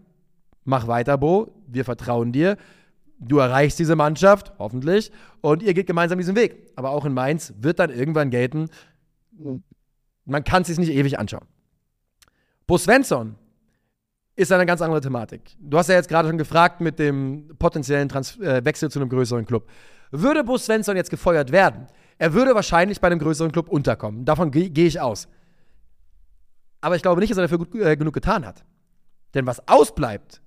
mach weiter, Bo, wir vertrauen dir. Du erreichst diese Mannschaft, hoffentlich, und ihr geht gemeinsam diesen Weg. Aber auch in Mainz wird dann irgendwann gelten, man kann es sich nicht ewig anschauen. Bo Svensson ist eine ganz andere Thematik. Du hast ja jetzt gerade schon gefragt mit dem potenziellen Trans äh, Wechsel zu einem größeren Club. Würde Bus Svensson jetzt gefeuert werden, er würde wahrscheinlich bei einem größeren Club unterkommen. Davon gehe geh ich aus. Aber ich glaube nicht, dass er dafür gut, äh, genug getan hat. Denn was ausbleibt,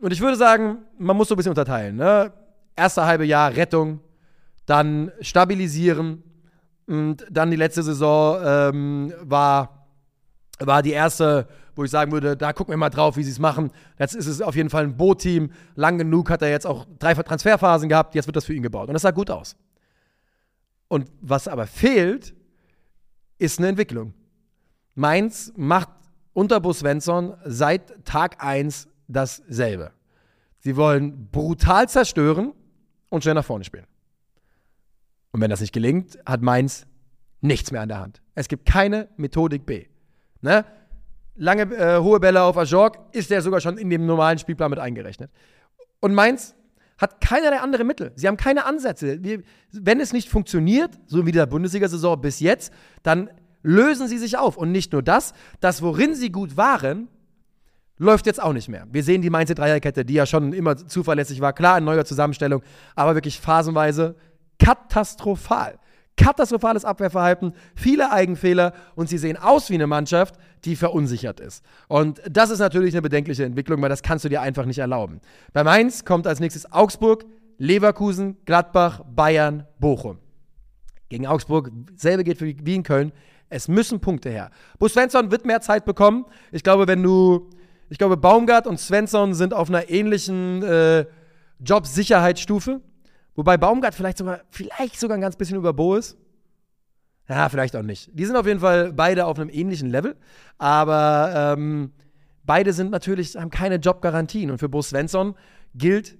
und ich würde sagen, man muss so ein bisschen unterteilen. Ne? Erste halbe Jahr Rettung, dann stabilisieren und dann die letzte Saison ähm, war, war die erste wo ich sagen würde, da gucken wir mal drauf, wie sie es machen. Jetzt ist es auf jeden Fall ein Bo-Team. Lang genug hat er jetzt auch drei Transferphasen gehabt. Jetzt wird das für ihn gebaut. Und das sah gut aus. Und was aber fehlt, ist eine Entwicklung. Mainz macht unter Bo Svensson seit Tag 1 dasselbe. Sie wollen brutal zerstören und schnell nach vorne spielen. Und wenn das nicht gelingt, hat Mainz nichts mehr an der Hand. Es gibt keine Methodik B. Ne? Lange äh, hohe Bälle auf Ajorg, ist der sogar schon in dem normalen Spielplan mit eingerechnet. Und Mainz hat keinerlei andere Mittel. Sie haben keine Ansätze. Wenn es nicht funktioniert, so wie der Bundesliga-Saison bis jetzt, dann lösen sie sich auf. Und nicht nur das, das, worin sie gut waren, läuft jetzt auch nicht mehr. Wir sehen die Mainzer Dreierkette, die ja schon immer zuverlässig war, klar in neuer Zusammenstellung, aber wirklich phasenweise katastrophal katastrophales Abwehrverhalten, viele Eigenfehler und sie sehen aus wie eine Mannschaft, die verunsichert ist. Und das ist natürlich eine bedenkliche Entwicklung, weil das kannst du dir einfach nicht erlauben. Bei Mainz kommt als nächstes Augsburg, Leverkusen, Gladbach, Bayern, Bochum. Gegen Augsburg, selbe geht für, wie in Köln. Es müssen Punkte her. Bus Svensson wird mehr Zeit bekommen. Ich glaube, wenn du, ich glaube, Baumgart und Svensson sind auf einer ähnlichen äh, Jobsicherheitsstufe. Wobei Baumgart vielleicht sogar, vielleicht sogar ein ganz bisschen über Bo ist. Ja, vielleicht auch nicht. Die sind auf jeden Fall beide auf einem ähnlichen Level. Aber ähm, beide sind natürlich, haben keine Jobgarantien. Und für Bo Svensson gilt,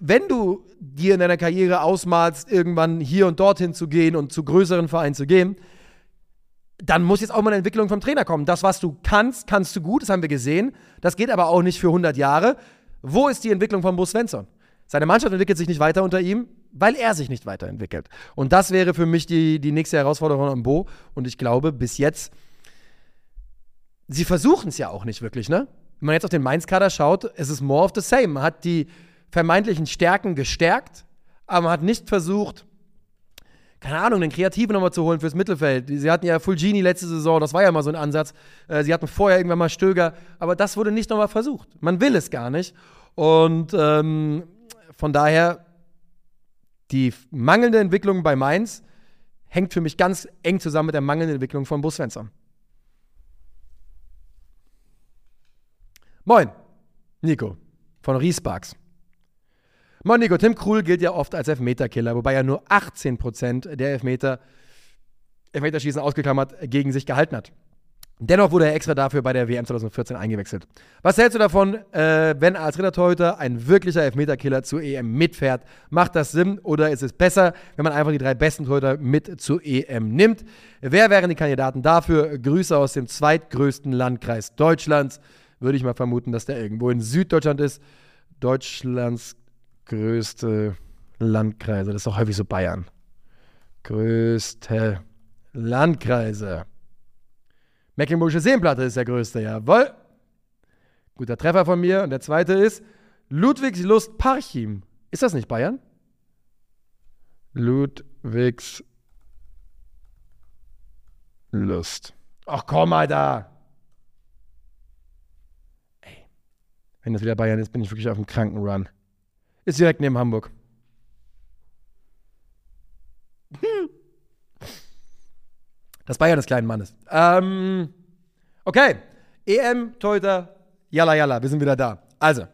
wenn du dir in deiner Karriere ausmalst, irgendwann hier und dorthin zu gehen und zu größeren Vereinen zu gehen, dann muss jetzt auch mal eine Entwicklung vom Trainer kommen. Das, was du kannst, kannst du gut, das haben wir gesehen. Das geht aber auch nicht für 100 Jahre. Wo ist die Entwicklung von Bo Svensson? Seine Mannschaft entwickelt sich nicht weiter unter ihm, weil er sich nicht weiterentwickelt. Und das wäre für mich die, die nächste Herausforderung an Bo. Und ich glaube, bis jetzt, sie versuchen es ja auch nicht wirklich, ne? Wenn man jetzt auf den Mainz-Kader schaut, es ist more of the same. Man hat die vermeintlichen Stärken gestärkt, aber man hat nicht versucht, keine Ahnung, den Kreativen nochmal zu holen fürs Mittelfeld. Sie hatten ja Fulgini letzte Saison, das war ja mal so ein Ansatz. Äh, sie hatten vorher irgendwann mal Stöger, aber das wurde nicht nochmal versucht. Man will es gar nicht. Und ähm, von daher, die mangelnde Entwicklung bei Mainz hängt für mich ganz eng zusammen mit der mangelnden Entwicklung von Bus. Moin, Nico von Riesparks. Moin Nico, Tim Krul gilt ja oft als Elfmeterkiller, wobei er nur 18% der Elfmeter, Elfmeterschießen ausgeklammert gegen sich gehalten hat. Dennoch wurde er extra dafür bei der WM 2014 eingewechselt. Was hältst du davon, äh, wenn als Rittertorhüter ein wirklicher Elfmeterkiller zur EM mitfährt? Macht das Sinn oder ist es besser, wenn man einfach die drei besten Torhüter mit zur EM nimmt? Wer wären die Kandidaten dafür? Grüße aus dem zweitgrößten Landkreis Deutschlands. Würde ich mal vermuten, dass der irgendwo in Süddeutschland ist. Deutschlands größte Landkreise. Das ist doch häufig so Bayern. Größte Landkreise. Mecklenburgische Seenplatte ist der größte, jawohl. Guter Treffer von mir. Und der zweite ist Ludwigslust Parchim. Ist das nicht Bayern? Ludwigslust. Ach komm mal da. Ey. Wenn das wieder Bayern ist, bin ich wirklich auf dem Krankenrun. Ist direkt neben Hamburg. Das Bayern des kleinen Mannes. Ähm, okay. EM, Torhüter, yalla yalla, wir sind wieder da. Also,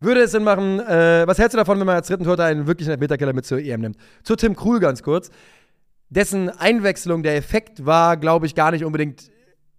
würde es Sinn machen, äh, was hältst du davon, wenn man als dritten Torhüter einen wirklichen Elfmeterkeller mit zur EM nimmt? Zu Tim Krul ganz kurz. Dessen Einwechslung, der Effekt war, glaube ich, gar nicht unbedingt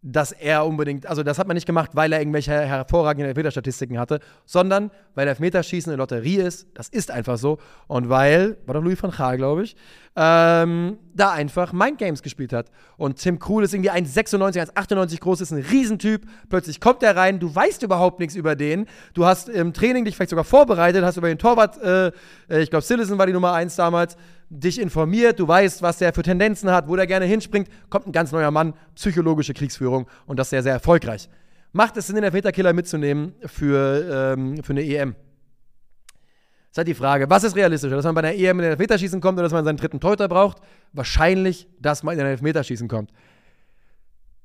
dass er unbedingt, also das hat man nicht gemacht, weil er irgendwelche hervorragenden Elfmeterstatistiken hatte, sondern weil Elfmeterschießen eine Lotterie ist, das ist einfach so, und weil, war doch Louis van Gaal, glaube ich, ähm, da einfach Mind Games gespielt hat. Und Tim Krul ist irgendwie 1,96, 1,98 groß, ist ein Riesentyp, plötzlich kommt er rein, du weißt überhaupt nichts über den, du hast im Training dich vielleicht sogar vorbereitet, hast über den Torwart, äh, äh ich glaube, Sillison war die Nummer 1 damals, dich informiert, du weißt, was der für Tendenzen hat, wo der gerne hinspringt, kommt ein ganz neuer Mann, psychologische Kriegsführung und das sehr, sehr erfolgreich. Macht es Sinn, den Elfmeterkiller mitzunehmen für, ähm, für eine EM? Das ist halt die Frage, was ist realistischer, dass man bei einer EM in den Elfmeterschießen kommt oder dass man seinen dritten Teuter braucht? Wahrscheinlich, dass man in den Elfmeterschießen kommt.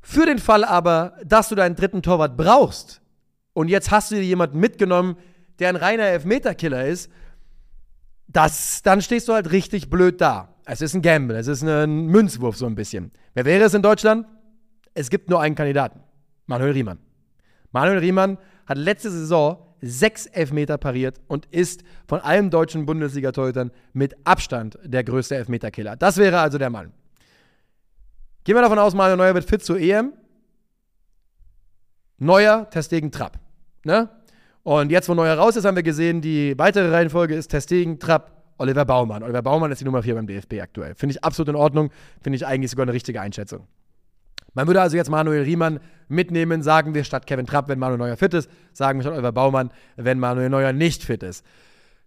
Für den Fall aber, dass du deinen dritten Torwart brauchst und jetzt hast du dir jemanden mitgenommen, der ein reiner Elfmeterkiller ist, das, dann stehst du halt richtig blöd da. Es ist ein Gamble, es ist ein Münzwurf so ein bisschen. Wer wäre es in Deutschland? Es gibt nur einen Kandidaten, Manuel Riemann. Manuel Riemann hat letzte Saison sechs Elfmeter pariert und ist von allen deutschen Bundesliga-Torhütern mit Abstand der größte Elfmeterkiller. Das wäre also der Mann. Gehen wir davon aus, Manuel Neuer wird fit zur EM. Neuer, Testegen, Trapp. Ne? Und jetzt, wo Neuer raus ist, haben wir gesehen, die weitere Reihenfolge ist Testegen, Trapp, Oliver Baumann. Oliver Baumann ist die Nummer 4 beim DFB aktuell. Finde ich absolut in Ordnung. Finde ich eigentlich sogar eine richtige Einschätzung. Man würde also jetzt Manuel Riemann mitnehmen, sagen wir statt Kevin Trapp, wenn Manuel Neuer fit ist, sagen wir statt Oliver Baumann, wenn Manuel Neuer nicht fit ist.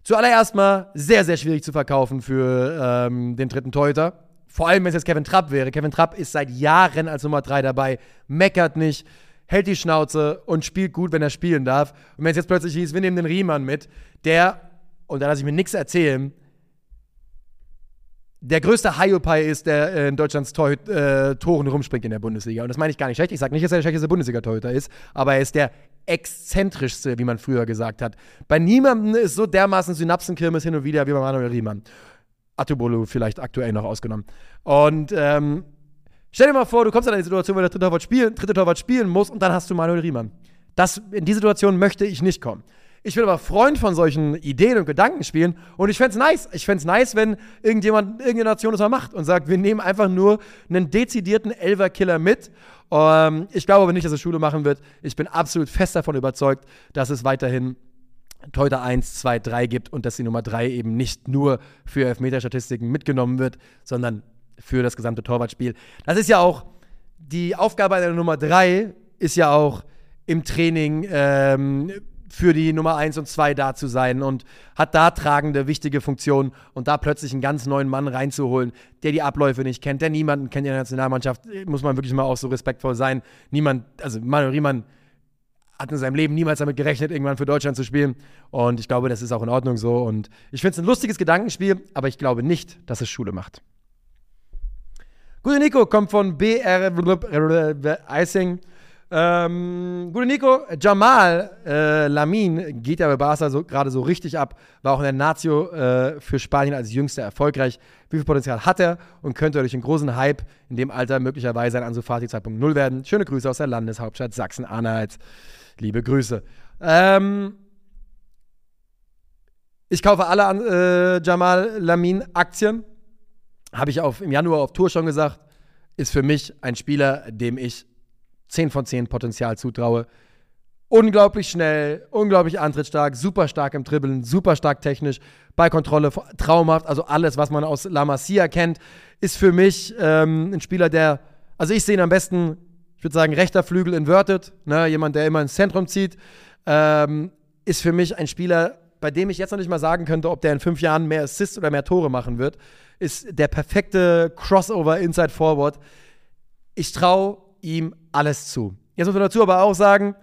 Zuallererst mal sehr, sehr schwierig zu verkaufen für ähm, den dritten Torhüter. Vor allem, wenn es jetzt Kevin Trapp wäre. Kevin Trapp ist seit Jahren als Nummer 3 dabei, meckert nicht, hält die Schnauze und spielt gut, wenn er spielen darf. Und wenn es jetzt plötzlich hieß, wir nehmen den Riemann mit, der, und da lasse ich mir nichts erzählen, der größte Hyopai ist, der in Deutschlands Tor äh, Toren rumspringt in der Bundesliga. Und das meine ich gar nicht schlecht. Ich sage nicht, dass er der schlechteste Bundesliga-Torhüter ist, aber er ist der exzentrischste, wie man früher gesagt hat. Bei niemandem ist so dermaßen Synapsenkirmes hin und wieder wie bei Manuel Riemann. Atubolo vielleicht aktuell noch ausgenommen. Und ähm, Stell dir mal vor, du kommst in eine Situation, wo der dritte Torwart spielen, dritte Torwart spielen muss und dann hast du Manuel Riemann. Das, in die Situation möchte ich nicht kommen. Ich bin aber Freund von solchen Ideen und Gedankenspielen und ich fände es nice. Ich fände es nice, wenn irgendjemand, irgendeine Nation das mal macht und sagt, wir nehmen einfach nur einen dezidierten Elver-Killer mit. Ähm, ich glaube aber nicht, dass es Schule machen wird. Ich bin absolut fest davon überzeugt, dass es weiterhin Teuter 1, 2, 3 gibt und dass die Nummer 3 eben nicht nur für Elfmeterstatistiken mitgenommen wird, sondern für das gesamte Torwartspiel. Das ist ja auch die Aufgabe einer Nummer 3 ist ja auch im Training ähm, für die Nummer 1 und 2 da zu sein und hat da tragende, wichtige Funktionen und da plötzlich einen ganz neuen Mann reinzuholen, der die Abläufe nicht kennt, der niemanden kennt in der Nationalmannschaft, muss man wirklich mal auch so respektvoll sein. Niemand, also Manuel Riemann hat in seinem Leben niemals damit gerechnet, irgendwann für Deutschland zu spielen. Und ich glaube, das ist auch in Ordnung so. Und ich finde es ein lustiges Gedankenspiel, aber ich glaube nicht, dass es Schule macht. Gute Nico kommt von BR Icing. Ähm, gute Nico, Jamal äh, Lamin geht ja bei Barca so, gerade so richtig ab, war auch in der Nazio äh, für Spanien als jüngster erfolgreich. Wie viel Potenzial hat er und könnte durch einen großen Hype in dem Alter möglicherweise ein Ansufati 2.0 werden? Schöne Grüße aus der Landeshauptstadt Sachsen-Anhalt. Liebe Grüße. Ähm, ich kaufe alle äh, Jamal Lamin Aktien. Habe ich auf, im Januar auf Tour schon gesagt. Ist für mich ein Spieler, dem ich 10 von 10 Potenzial zutraue. Unglaublich schnell, unglaublich antrittsstark, super stark im Dribbeln, super stark technisch, Ballkontrolle traumhaft. Also alles, was man aus La Masia kennt, ist für mich ähm, ein Spieler, der, also ich sehe ihn am besten, ich würde sagen, rechter Flügel inverted, ne, jemand, der immer ins Zentrum zieht, ähm, ist für mich ein Spieler, bei dem ich jetzt noch nicht mal sagen könnte, ob der in fünf Jahren mehr Assists oder mehr Tore machen wird, ist der perfekte Crossover Inside Forward. Ich traue ihm alles zu. Jetzt muss man dazu aber auch sagen,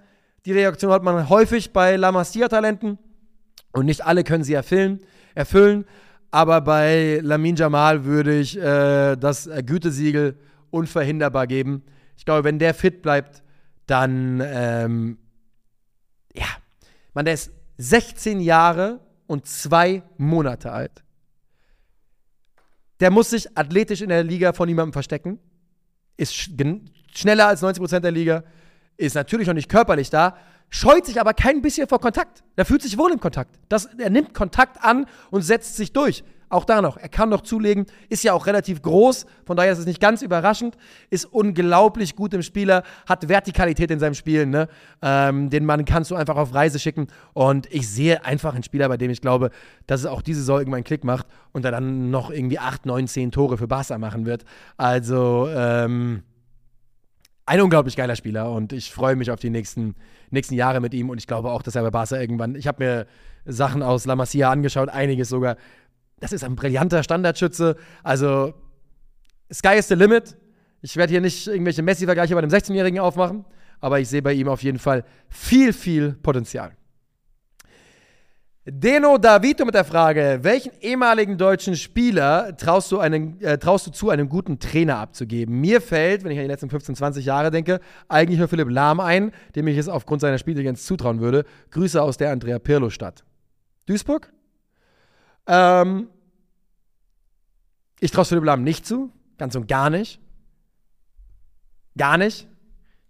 die Reaktion hat man häufig bei La Masia-Talenten und nicht alle können sie erfüllen. erfüllen aber bei Lamin Jamal würde ich äh, das Gütesiegel unverhinderbar geben. Ich glaube, wenn der fit bleibt, dann, ähm, ja, man, der ist 16 Jahre und zwei Monate alt. Der muss sich athletisch in der Liga von niemandem verstecken. Ist schneller als 90% der Liga, ist natürlich noch nicht körperlich da, scheut sich aber kein bisschen vor Kontakt. Er fühlt sich wohl im Kontakt. Das, er nimmt Kontakt an und setzt sich durch. Auch da noch. Er kann noch zulegen, ist ja auch relativ groß, von daher ist es nicht ganz überraschend, ist unglaublich gut im Spieler, hat Vertikalität in seinem Spiel, ne? Ähm, den Mann kannst du einfach auf Reise schicken. Und ich sehe einfach einen Spieler, bei dem ich glaube, dass es auch diese Saison irgendwann einen Klick macht und er dann noch irgendwie 8, 9, 10 Tore für Barca machen wird. Also, ähm, ein unglaublich geiler Spieler und ich freue mich auf die nächsten, nächsten Jahre mit ihm und ich glaube auch, dass er bei Barca irgendwann, ich habe mir Sachen aus La Masia angeschaut, einiges sogar. Das ist ein brillanter Standardschütze. Also, Sky is the limit. Ich werde hier nicht irgendwelche Messi-Vergleiche bei dem 16-Jährigen aufmachen, aber ich sehe bei ihm auf jeden Fall viel, viel Potenzial. Deno Davito mit der Frage: Welchen ehemaligen deutschen Spieler traust du, einen, äh, traust du zu, einen guten Trainer abzugeben? Mir fällt, wenn ich an die letzten 15, 20 Jahre denke, eigentlich nur Philipp Lahm ein, dem ich es aufgrund seiner Spielintelligenz zutrauen würde. Grüße aus der Andrea Pirlo-Stadt. Duisburg? Ähm, ich traue Philipp Lahm nicht zu, ganz und gar nicht. Gar nicht.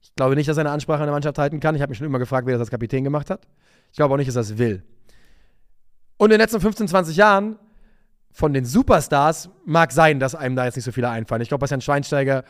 Ich glaube nicht, dass er eine Ansprache an der Mannschaft halten kann. Ich habe mich schon immer gefragt, wer das als Kapitän gemacht hat. Ich glaube auch nicht, dass er es will. Und in den letzten 15, 20 Jahren von den Superstars mag sein, dass einem da jetzt nicht so viele einfallen. Ich glaube, Bastian Schweinsteiger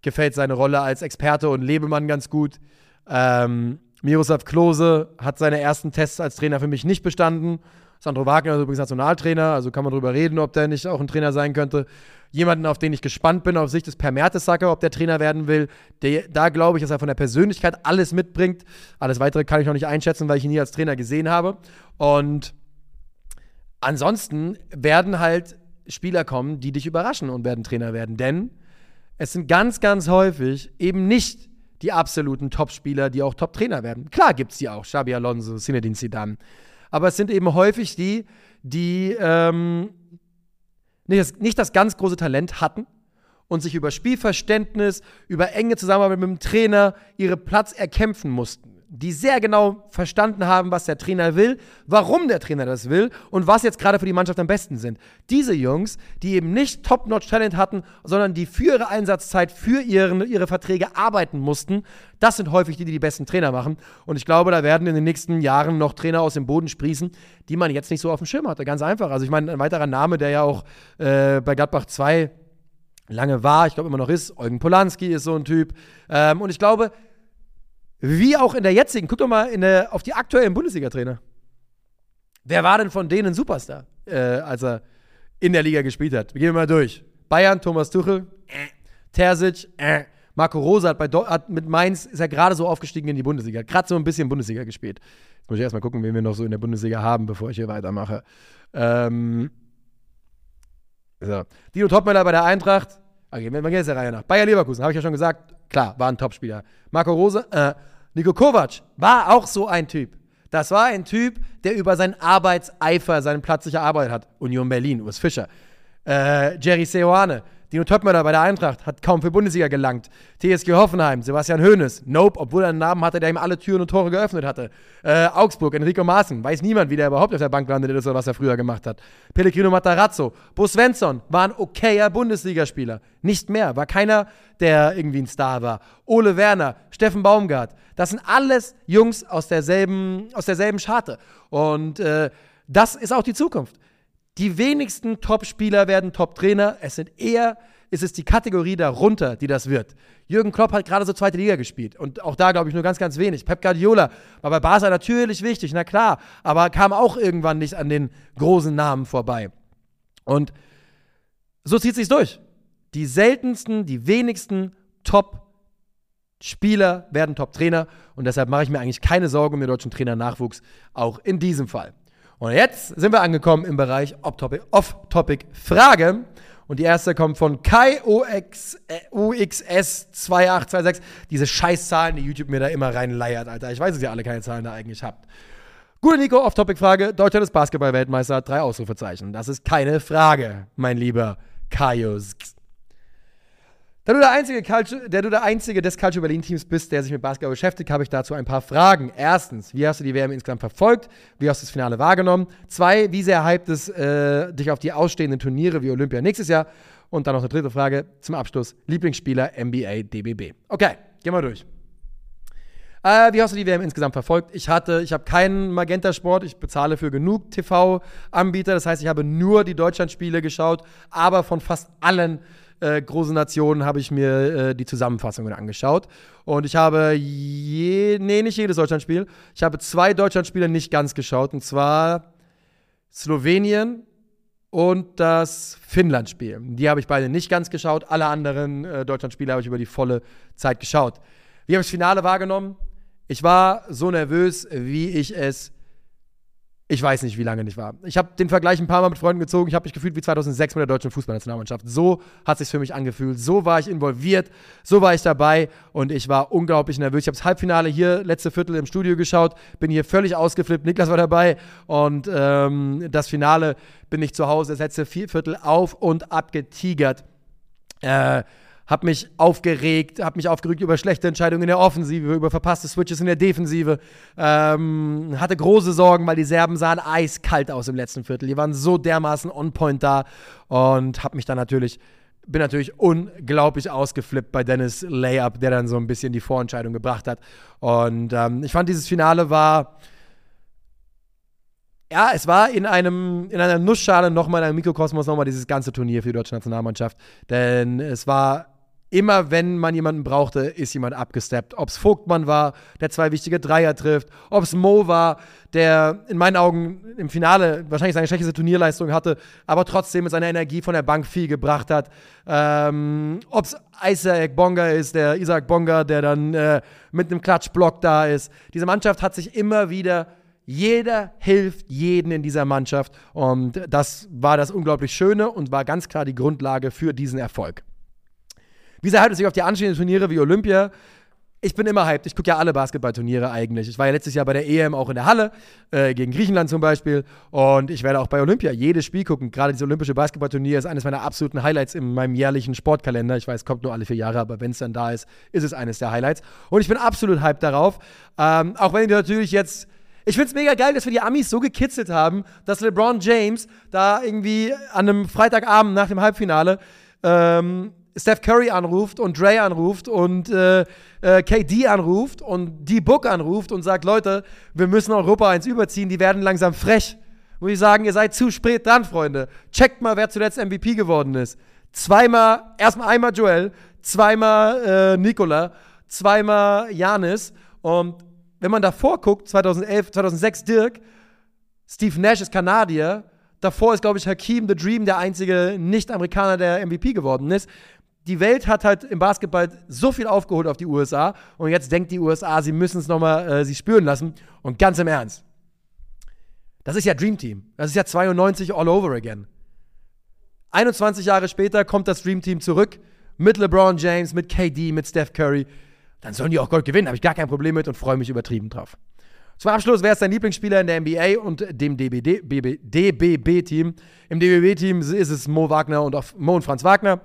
gefällt seine Rolle als Experte und Lebemann ganz gut. Ähm, Miroslav Klose hat seine ersten Tests als Trainer für mich nicht bestanden. Sandro Wagner ist übrigens Nationaltrainer, also kann man darüber reden, ob der nicht auch ein Trainer sein könnte. Jemanden, auf den ich gespannt bin, auf Sicht des Per Mertesacker, ob der Trainer werden will. Der, da glaube ich, dass er von der Persönlichkeit alles mitbringt. Alles weitere kann ich noch nicht einschätzen, weil ich ihn nie als Trainer gesehen habe. Und Ansonsten werden halt Spieler kommen, die dich überraschen und werden Trainer werden. Denn es sind ganz, ganz häufig eben nicht die absoluten Top-Spieler, die auch Top-Trainer werden. Klar gibt es die auch, Xabi Alonso, Zinedine Zidane. Aber es sind eben häufig die, die ähm, nicht, das, nicht das ganz große Talent hatten und sich über Spielverständnis, über enge Zusammenarbeit mit dem Trainer ihre Platz erkämpfen mussten die sehr genau verstanden haben, was der Trainer will, warum der Trainer das will und was jetzt gerade für die Mannschaft am besten sind. Diese Jungs, die eben nicht Top-Notch-Talent hatten, sondern die für ihre Einsatzzeit, für ihren, ihre Verträge arbeiten mussten, das sind häufig die, die die besten Trainer machen. Und ich glaube, da werden in den nächsten Jahren noch Trainer aus dem Boden sprießen, die man jetzt nicht so auf dem Schirm hatte. Ganz einfach. Also ich meine, ein weiterer Name, der ja auch äh, bei Gladbach 2 lange war, ich glaube immer noch ist, Eugen Polanski ist so ein Typ. Ähm, und ich glaube, wie auch in der jetzigen. Guck doch mal der, auf die aktuellen Bundesliga-Trainer. Wer war denn von denen Superstar, äh, als er in der Liga gespielt hat? Wir gehen mal durch. Bayern, Thomas Tuchel, äh. Terzic, äh. Marco Rosa hat, bei hat mit Mainz, ist er gerade so aufgestiegen in die Bundesliga. Gerade so ein bisschen Bundesliga gespielt. Jetzt muss ich erstmal gucken, wen wir noch so in der Bundesliga haben, bevor ich hier weitermache. Ähm, so. Dino Topmöller bei der Eintracht. Okay, wir gehen jetzt der Reihe nach. Bayer Leverkusen, habe ich ja schon gesagt. Klar, war ein Topspieler. Marco Rose, äh, Nico Kovac war auch so ein Typ. Das war ein Typ, der über seinen Arbeitseifer seine plötzliche Arbeit hat. Union Berlin, Urs Fischer. Äh, Jerry Seoane, Dino Töpmöller bei der Eintracht, hat kaum für Bundesliga gelangt. TSG Hoffenheim, Sebastian Hoeneß, Nope, obwohl er einen Namen hatte, der ihm alle Türen und Tore geöffnet hatte. Äh, Augsburg, Enrico Maaßen, weiß niemand, wie der überhaupt auf der Bank landet ist oder was er früher gemacht hat. Pellegrino Matarazzo, Bo Svensson war ein okayer Bundesligaspieler. Nicht mehr, war keiner, der irgendwie ein Star war. Ole Werner, Steffen Baumgart, das sind alles Jungs aus derselben, aus derselben Scharte. Und äh, das ist auch die Zukunft. Die wenigsten Top-Spieler werden Top-Trainer. Es sind eher, ist es die Kategorie darunter, die das wird. Jürgen Klopp hat gerade so zweite Liga gespielt und auch da glaube ich nur ganz, ganz wenig. Pep Guardiola war bei Barca natürlich wichtig, na klar, aber kam auch irgendwann nicht an den großen Namen vorbei. Und so zieht sich durch. Die seltensten, die wenigsten Top-Spieler werden Top-Trainer und deshalb mache ich mir eigentlich keine Sorgen um den deutschen Trainer-Nachwuchs, auch in diesem Fall. Und jetzt sind wir angekommen im Bereich Off-Topic-Frage. Und die erste kommt von Kai OX, äh, UXS2826. Diese Scheißzahlen, die YouTube mir da immer reinleiert, Alter. Ich weiß, dass ihr alle keine Zahlen da eigentlich habt. Gute Nico, Off-Topic-Frage. Deutschland ist Basketball-Weltmeister. Drei Ausrufezeichen. Das ist keine Frage, mein lieber Kaius. Da du der einzige, Culture, der du der einzige des Culture Berlin Teams bist, der sich mit Basketball beschäftigt, habe ich dazu ein paar Fragen. Erstens, wie hast du die WM insgesamt verfolgt? Wie hast du das Finale wahrgenommen? Zwei, wie sehr hypt es äh, dich auf die ausstehenden Turniere wie Olympia nächstes Jahr? Und dann noch eine dritte Frage zum Abschluss. Lieblingsspieler NBA DBB. Okay, gehen wir durch. Äh, wie hast du die WM insgesamt verfolgt? Ich hatte, ich habe keinen Magenta-Sport, ich bezahle für genug TV-Anbieter. Das heißt, ich habe nur die Deutschlandspiele geschaut, aber von fast allen äh, großen Nationen habe ich mir äh, die Zusammenfassungen angeschaut. Und ich habe je, nee, nicht jedes Deutschlandspiel. Ich habe zwei Deutschlandspiele nicht ganz geschaut. Und zwar Slowenien und das Finnland-Spiel. Die habe ich beide nicht ganz geschaut. Alle anderen äh, Deutschland-Spiele habe ich über die volle Zeit geschaut. Wie habe ich das Finale wahrgenommen? Ich war so nervös, wie ich es ich weiß nicht, wie lange nicht war. Ich habe den Vergleich ein paar Mal mit Freunden gezogen. Ich habe mich gefühlt wie 2006 mit der deutschen Fußballnationalmannschaft. So hat es sich für mich angefühlt. So war ich involviert. So war ich dabei. Und ich war unglaublich nervös. Ich habe das Halbfinale hier letzte Viertel im Studio geschaut. Bin hier völlig ausgeflippt. Niklas war dabei. Und ähm, das Finale bin ich zu Hause. Das letzte Viertel auf und ab getigert. Äh, habe mich aufgeregt, habe mich aufgeregt über schlechte Entscheidungen in der Offensive, über verpasste Switches in der Defensive. Ähm, hatte große Sorgen, weil die Serben sahen eiskalt aus im letzten Viertel. Die waren so dermaßen on point da und habe mich dann natürlich bin natürlich unglaublich ausgeflippt bei Dennis Layup, der dann so ein bisschen die Vorentscheidung gebracht hat. Und ähm, ich fand, dieses Finale war ja, es war in einem in einer Nussschale nochmal in einem Mikrokosmos nochmal dieses ganze Turnier für die deutsche Nationalmannschaft. Denn es war immer wenn man jemanden brauchte, ist jemand abgesteppt. Ob es Vogtmann war, der zwei wichtige Dreier trifft, ob es Mo war, der in meinen Augen im Finale wahrscheinlich seine schlechteste Turnierleistung hatte, aber trotzdem mit seiner Energie von der Bank viel gebracht hat. Ähm, ob es Isaac Bonga ist, der Isaac Bonga, der dann äh, mit einem Klatschblock da ist. Diese Mannschaft hat sich immer wieder jeder hilft jeden in dieser Mannschaft und das war das unglaublich Schöne und war ganz klar die Grundlage für diesen Erfolg. Wie sehr hypt es sich auf die anstehenden Turniere wie Olympia? Ich bin immer hyped. Ich gucke ja alle Basketballturniere eigentlich. Ich war ja letztes Jahr bei der EM auch in der Halle, äh, gegen Griechenland zum Beispiel. Und ich werde auch bei Olympia jedes Spiel gucken. Gerade dieses olympische Basketballturnier ist eines meiner absoluten Highlights in meinem jährlichen Sportkalender. Ich weiß, es kommt nur alle vier Jahre, aber wenn es dann da ist, ist es eines der Highlights. Und ich bin absolut hyped darauf. Ähm, auch wenn wir natürlich jetzt ich finde es mega geil, dass wir die Amis so gekitzelt haben, dass LeBron James da irgendwie an einem Freitagabend nach dem Halbfinale ähm, Steph Curry anruft und Dre anruft und äh, äh, KD anruft und D-Book anruft und sagt, Leute, wir müssen Europa eins überziehen, die werden langsam frech. Muss ich sagen, ihr seid zu spät dran, Freunde. Checkt mal, wer zuletzt MVP geworden ist. Zweimal, erstmal einmal Joel, zweimal äh, Nikola, zweimal Janis. Und wenn man davor guckt, 2011, 2006 Dirk, Steve Nash ist Kanadier, Davor ist, glaube ich, Hakeem the Dream der einzige Nicht-Amerikaner, der MVP geworden ist. Die Welt hat halt im Basketball so viel aufgeholt auf die USA und jetzt denkt die USA, sie müssen es nochmal äh, sie spüren lassen. Und ganz im Ernst, das ist ja Dream Team. Das ist ja 92 all over again. 21 Jahre später kommt das Dream Team zurück mit LeBron James, mit KD, mit Steph Curry. Dann sollen die auch Gold gewinnen, habe ich gar kein Problem mit und freue mich übertrieben drauf. Zum Abschluss, wer ist dein Lieblingsspieler in der NBA und dem DBB-Team? Im DBB-Team ist es Mo Wagner und auch Mo und Franz Wagner.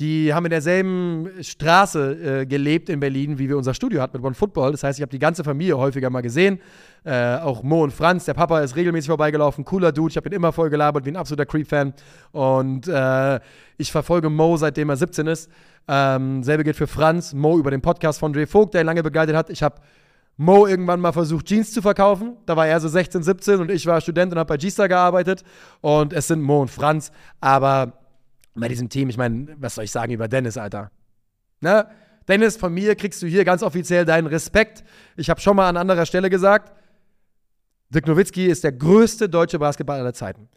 Die haben in derselben Straße äh, gelebt in Berlin, wie wir unser Studio hatten mit One Football. Das heißt, ich habe die ganze Familie häufiger mal gesehen. Äh, auch Mo und Franz, der Papa ist regelmäßig vorbeigelaufen. Cooler Dude, ich habe ihn immer voll gelabert, wie ein absoluter Creep-Fan. Und äh, ich verfolge Mo, seitdem er 17 ist. Ähm, selbe gilt für Franz. Mo über den Podcast von Dre Vogt, der ihn lange begleitet hat. Ich habe Mo irgendwann mal versucht, Jeans zu verkaufen. Da war er so 16, 17 und ich war Student und habe bei G-Star gearbeitet. Und es sind Mo und Franz. Aber bei diesem Team, ich meine, was soll ich sagen über Dennis, Alter? Ne? Dennis, von mir kriegst du hier ganz offiziell deinen Respekt. Ich habe schon mal an anderer Stelle gesagt, Dirk Nowitzki ist der größte deutsche Basketballer aller Zeiten.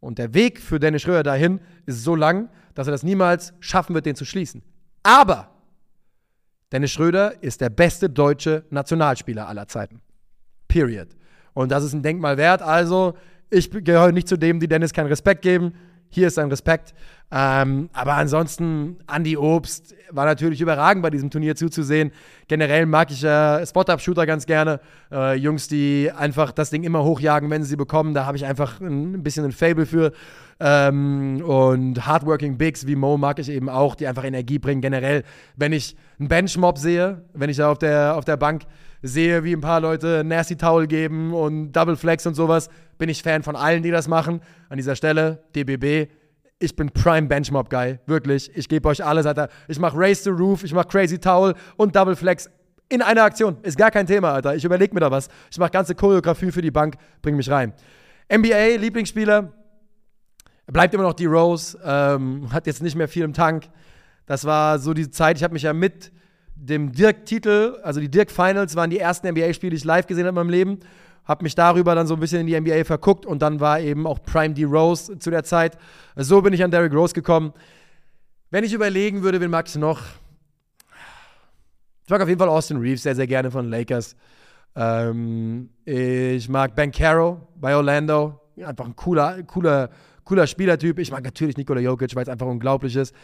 Und der Weg für Dennis Schröder dahin ist so lang, dass er das niemals schaffen wird, den zu schließen. Aber Dennis Schröder ist der beste deutsche Nationalspieler aller Zeiten. Period. Und das ist ein Denkmal wert. Also, ich gehöre nicht zu dem, die Dennis keinen Respekt geben. Hier ist sein Respekt. Ähm, aber ansonsten, Andy Obst war natürlich überragend bei diesem Turnier zuzusehen. Generell mag ich äh, Spot-Up-Shooter ganz gerne. Äh, Jungs, die einfach das Ding immer hochjagen, wenn sie sie bekommen. Da habe ich einfach ein, ein, bisschen ein Fable für. Ähm, und Hardworking Bigs wie Mo mag ich eben auch, die einfach Energie bringen. Generell, wenn ich einen Benchmob sehe, wenn ich da auf der, auf der Bank sehe, wie ein paar Leute Nasty Towel geben und Double Flex und sowas, bin ich Fan von allen, die das machen. An dieser Stelle, DBB, ich bin Prime Benchmob Guy, wirklich. Ich gebe euch alles, Alter. Ich mache Race the Roof, ich mache Crazy Towel und Double Flex in einer Aktion. Ist gar kein Thema, Alter. Ich überlege mir da was. Ich mache ganze Choreografie für die Bank, bring mich rein. NBA, Lieblingsspieler, bleibt immer noch die Rose, ähm, hat jetzt nicht mehr viel im Tank. Das war so die Zeit, ich habe mich ja mit dem Dirk-Titel, also die Dirk-Finals waren die ersten NBA-Spiele, die ich live gesehen habe in meinem Leben. Habe mich darüber dann so ein bisschen in die NBA verguckt und dann war eben auch Prime D. Rose zu der Zeit. So bin ich an Derrick Rose gekommen. Wenn ich überlegen würde, wen mag ich noch? Ich mag auf jeden Fall Austin Reeves sehr, sehr gerne von Lakers. Ähm, ich mag Ben Caro bei Orlando. Einfach ein cooler, cooler, cooler Spielertyp. Ich mag natürlich Nikola Jokic, weil es einfach unglaublich ist.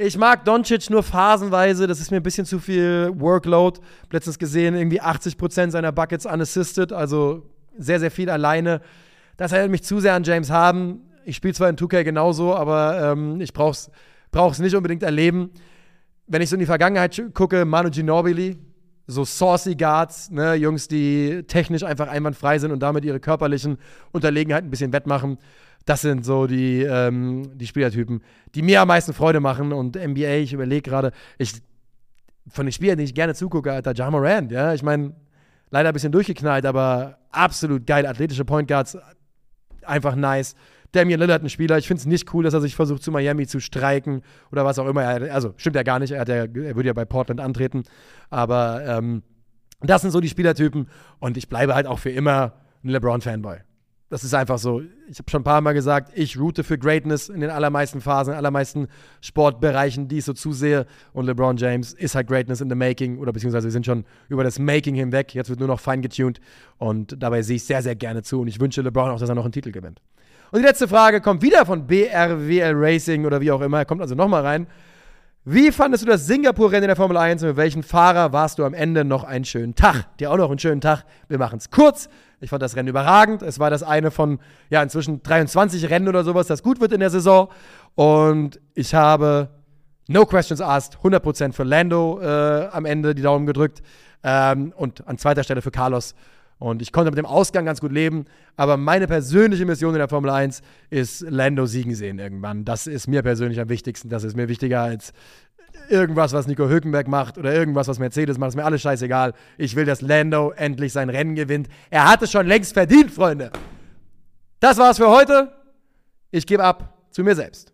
Ich mag Doncic nur phasenweise, das ist mir ein bisschen zu viel Workload. Letztens gesehen, irgendwie 80% seiner Buckets unassisted, also sehr, sehr viel alleine. Das erinnert mich zu sehr an James Harden. Ich spiele zwar in 2K genauso, aber ähm, ich brauche es nicht unbedingt erleben. Wenn ich so in die Vergangenheit gucke, Manu Ginobili, so saucy Guards, ne, Jungs, die technisch einfach einwandfrei sind und damit ihre körperlichen Unterlegenheiten ein bisschen wettmachen. Das sind so die, ähm, die Spielertypen, die mir am meisten Freude machen. Und NBA, ich überlege gerade, ich, von den Spielern, die ich gerne zugucke, Alter, Ja Morant, ja, ich meine, leider ein bisschen durchgeknallt, aber absolut geil. Athletische Point Guards, einfach nice. Damian Lillard ein Spieler. Ich finde es nicht cool, dass er sich versucht, zu Miami zu streiken oder was auch immer. Also stimmt ja gar nicht. Er, ja, er würde ja bei Portland antreten. Aber ähm, das sind so die Spielertypen. Und ich bleibe halt auch für immer ein LeBron-Fanboy. Das ist einfach so. Ich habe schon ein paar Mal gesagt, ich route für Greatness in den allermeisten Phasen, in den allermeisten Sportbereichen, die ich so zusehe. Und LeBron James ist halt Greatness in the Making oder beziehungsweise wir sind schon über das Making hinweg. Jetzt wird nur noch fein getuned. Und dabei sehe ich sehr, sehr gerne zu. Und ich wünsche LeBron auch, dass er noch einen Titel gewinnt. Und die letzte Frage kommt wieder von BRWL Racing oder wie auch immer. Er kommt also nochmal rein. Wie fandest du das Singapur-Rennen in der Formel 1 und mit welchem Fahrer warst du am Ende noch einen schönen Tag? Dir auch noch einen schönen Tag. Wir machen es kurz. Ich fand das Rennen überragend. Es war das eine von, ja, inzwischen 23 Rennen oder sowas, das gut wird in der Saison. Und ich habe, no questions asked, 100% für Lando äh, am Ende die Daumen gedrückt. Ähm, und an zweiter Stelle für Carlos. Und ich konnte mit dem Ausgang ganz gut leben. Aber meine persönliche Mission in der Formel 1 ist Lando siegen sehen irgendwann. Das ist mir persönlich am wichtigsten. Das ist mir wichtiger als irgendwas, was Nico Hülkenberg macht oder irgendwas, was Mercedes macht, ist mir alles scheißegal. Ich will, dass Lando endlich sein Rennen gewinnt. Er hat es schon längst verdient, Freunde. Das war's für heute. Ich gebe ab zu mir selbst.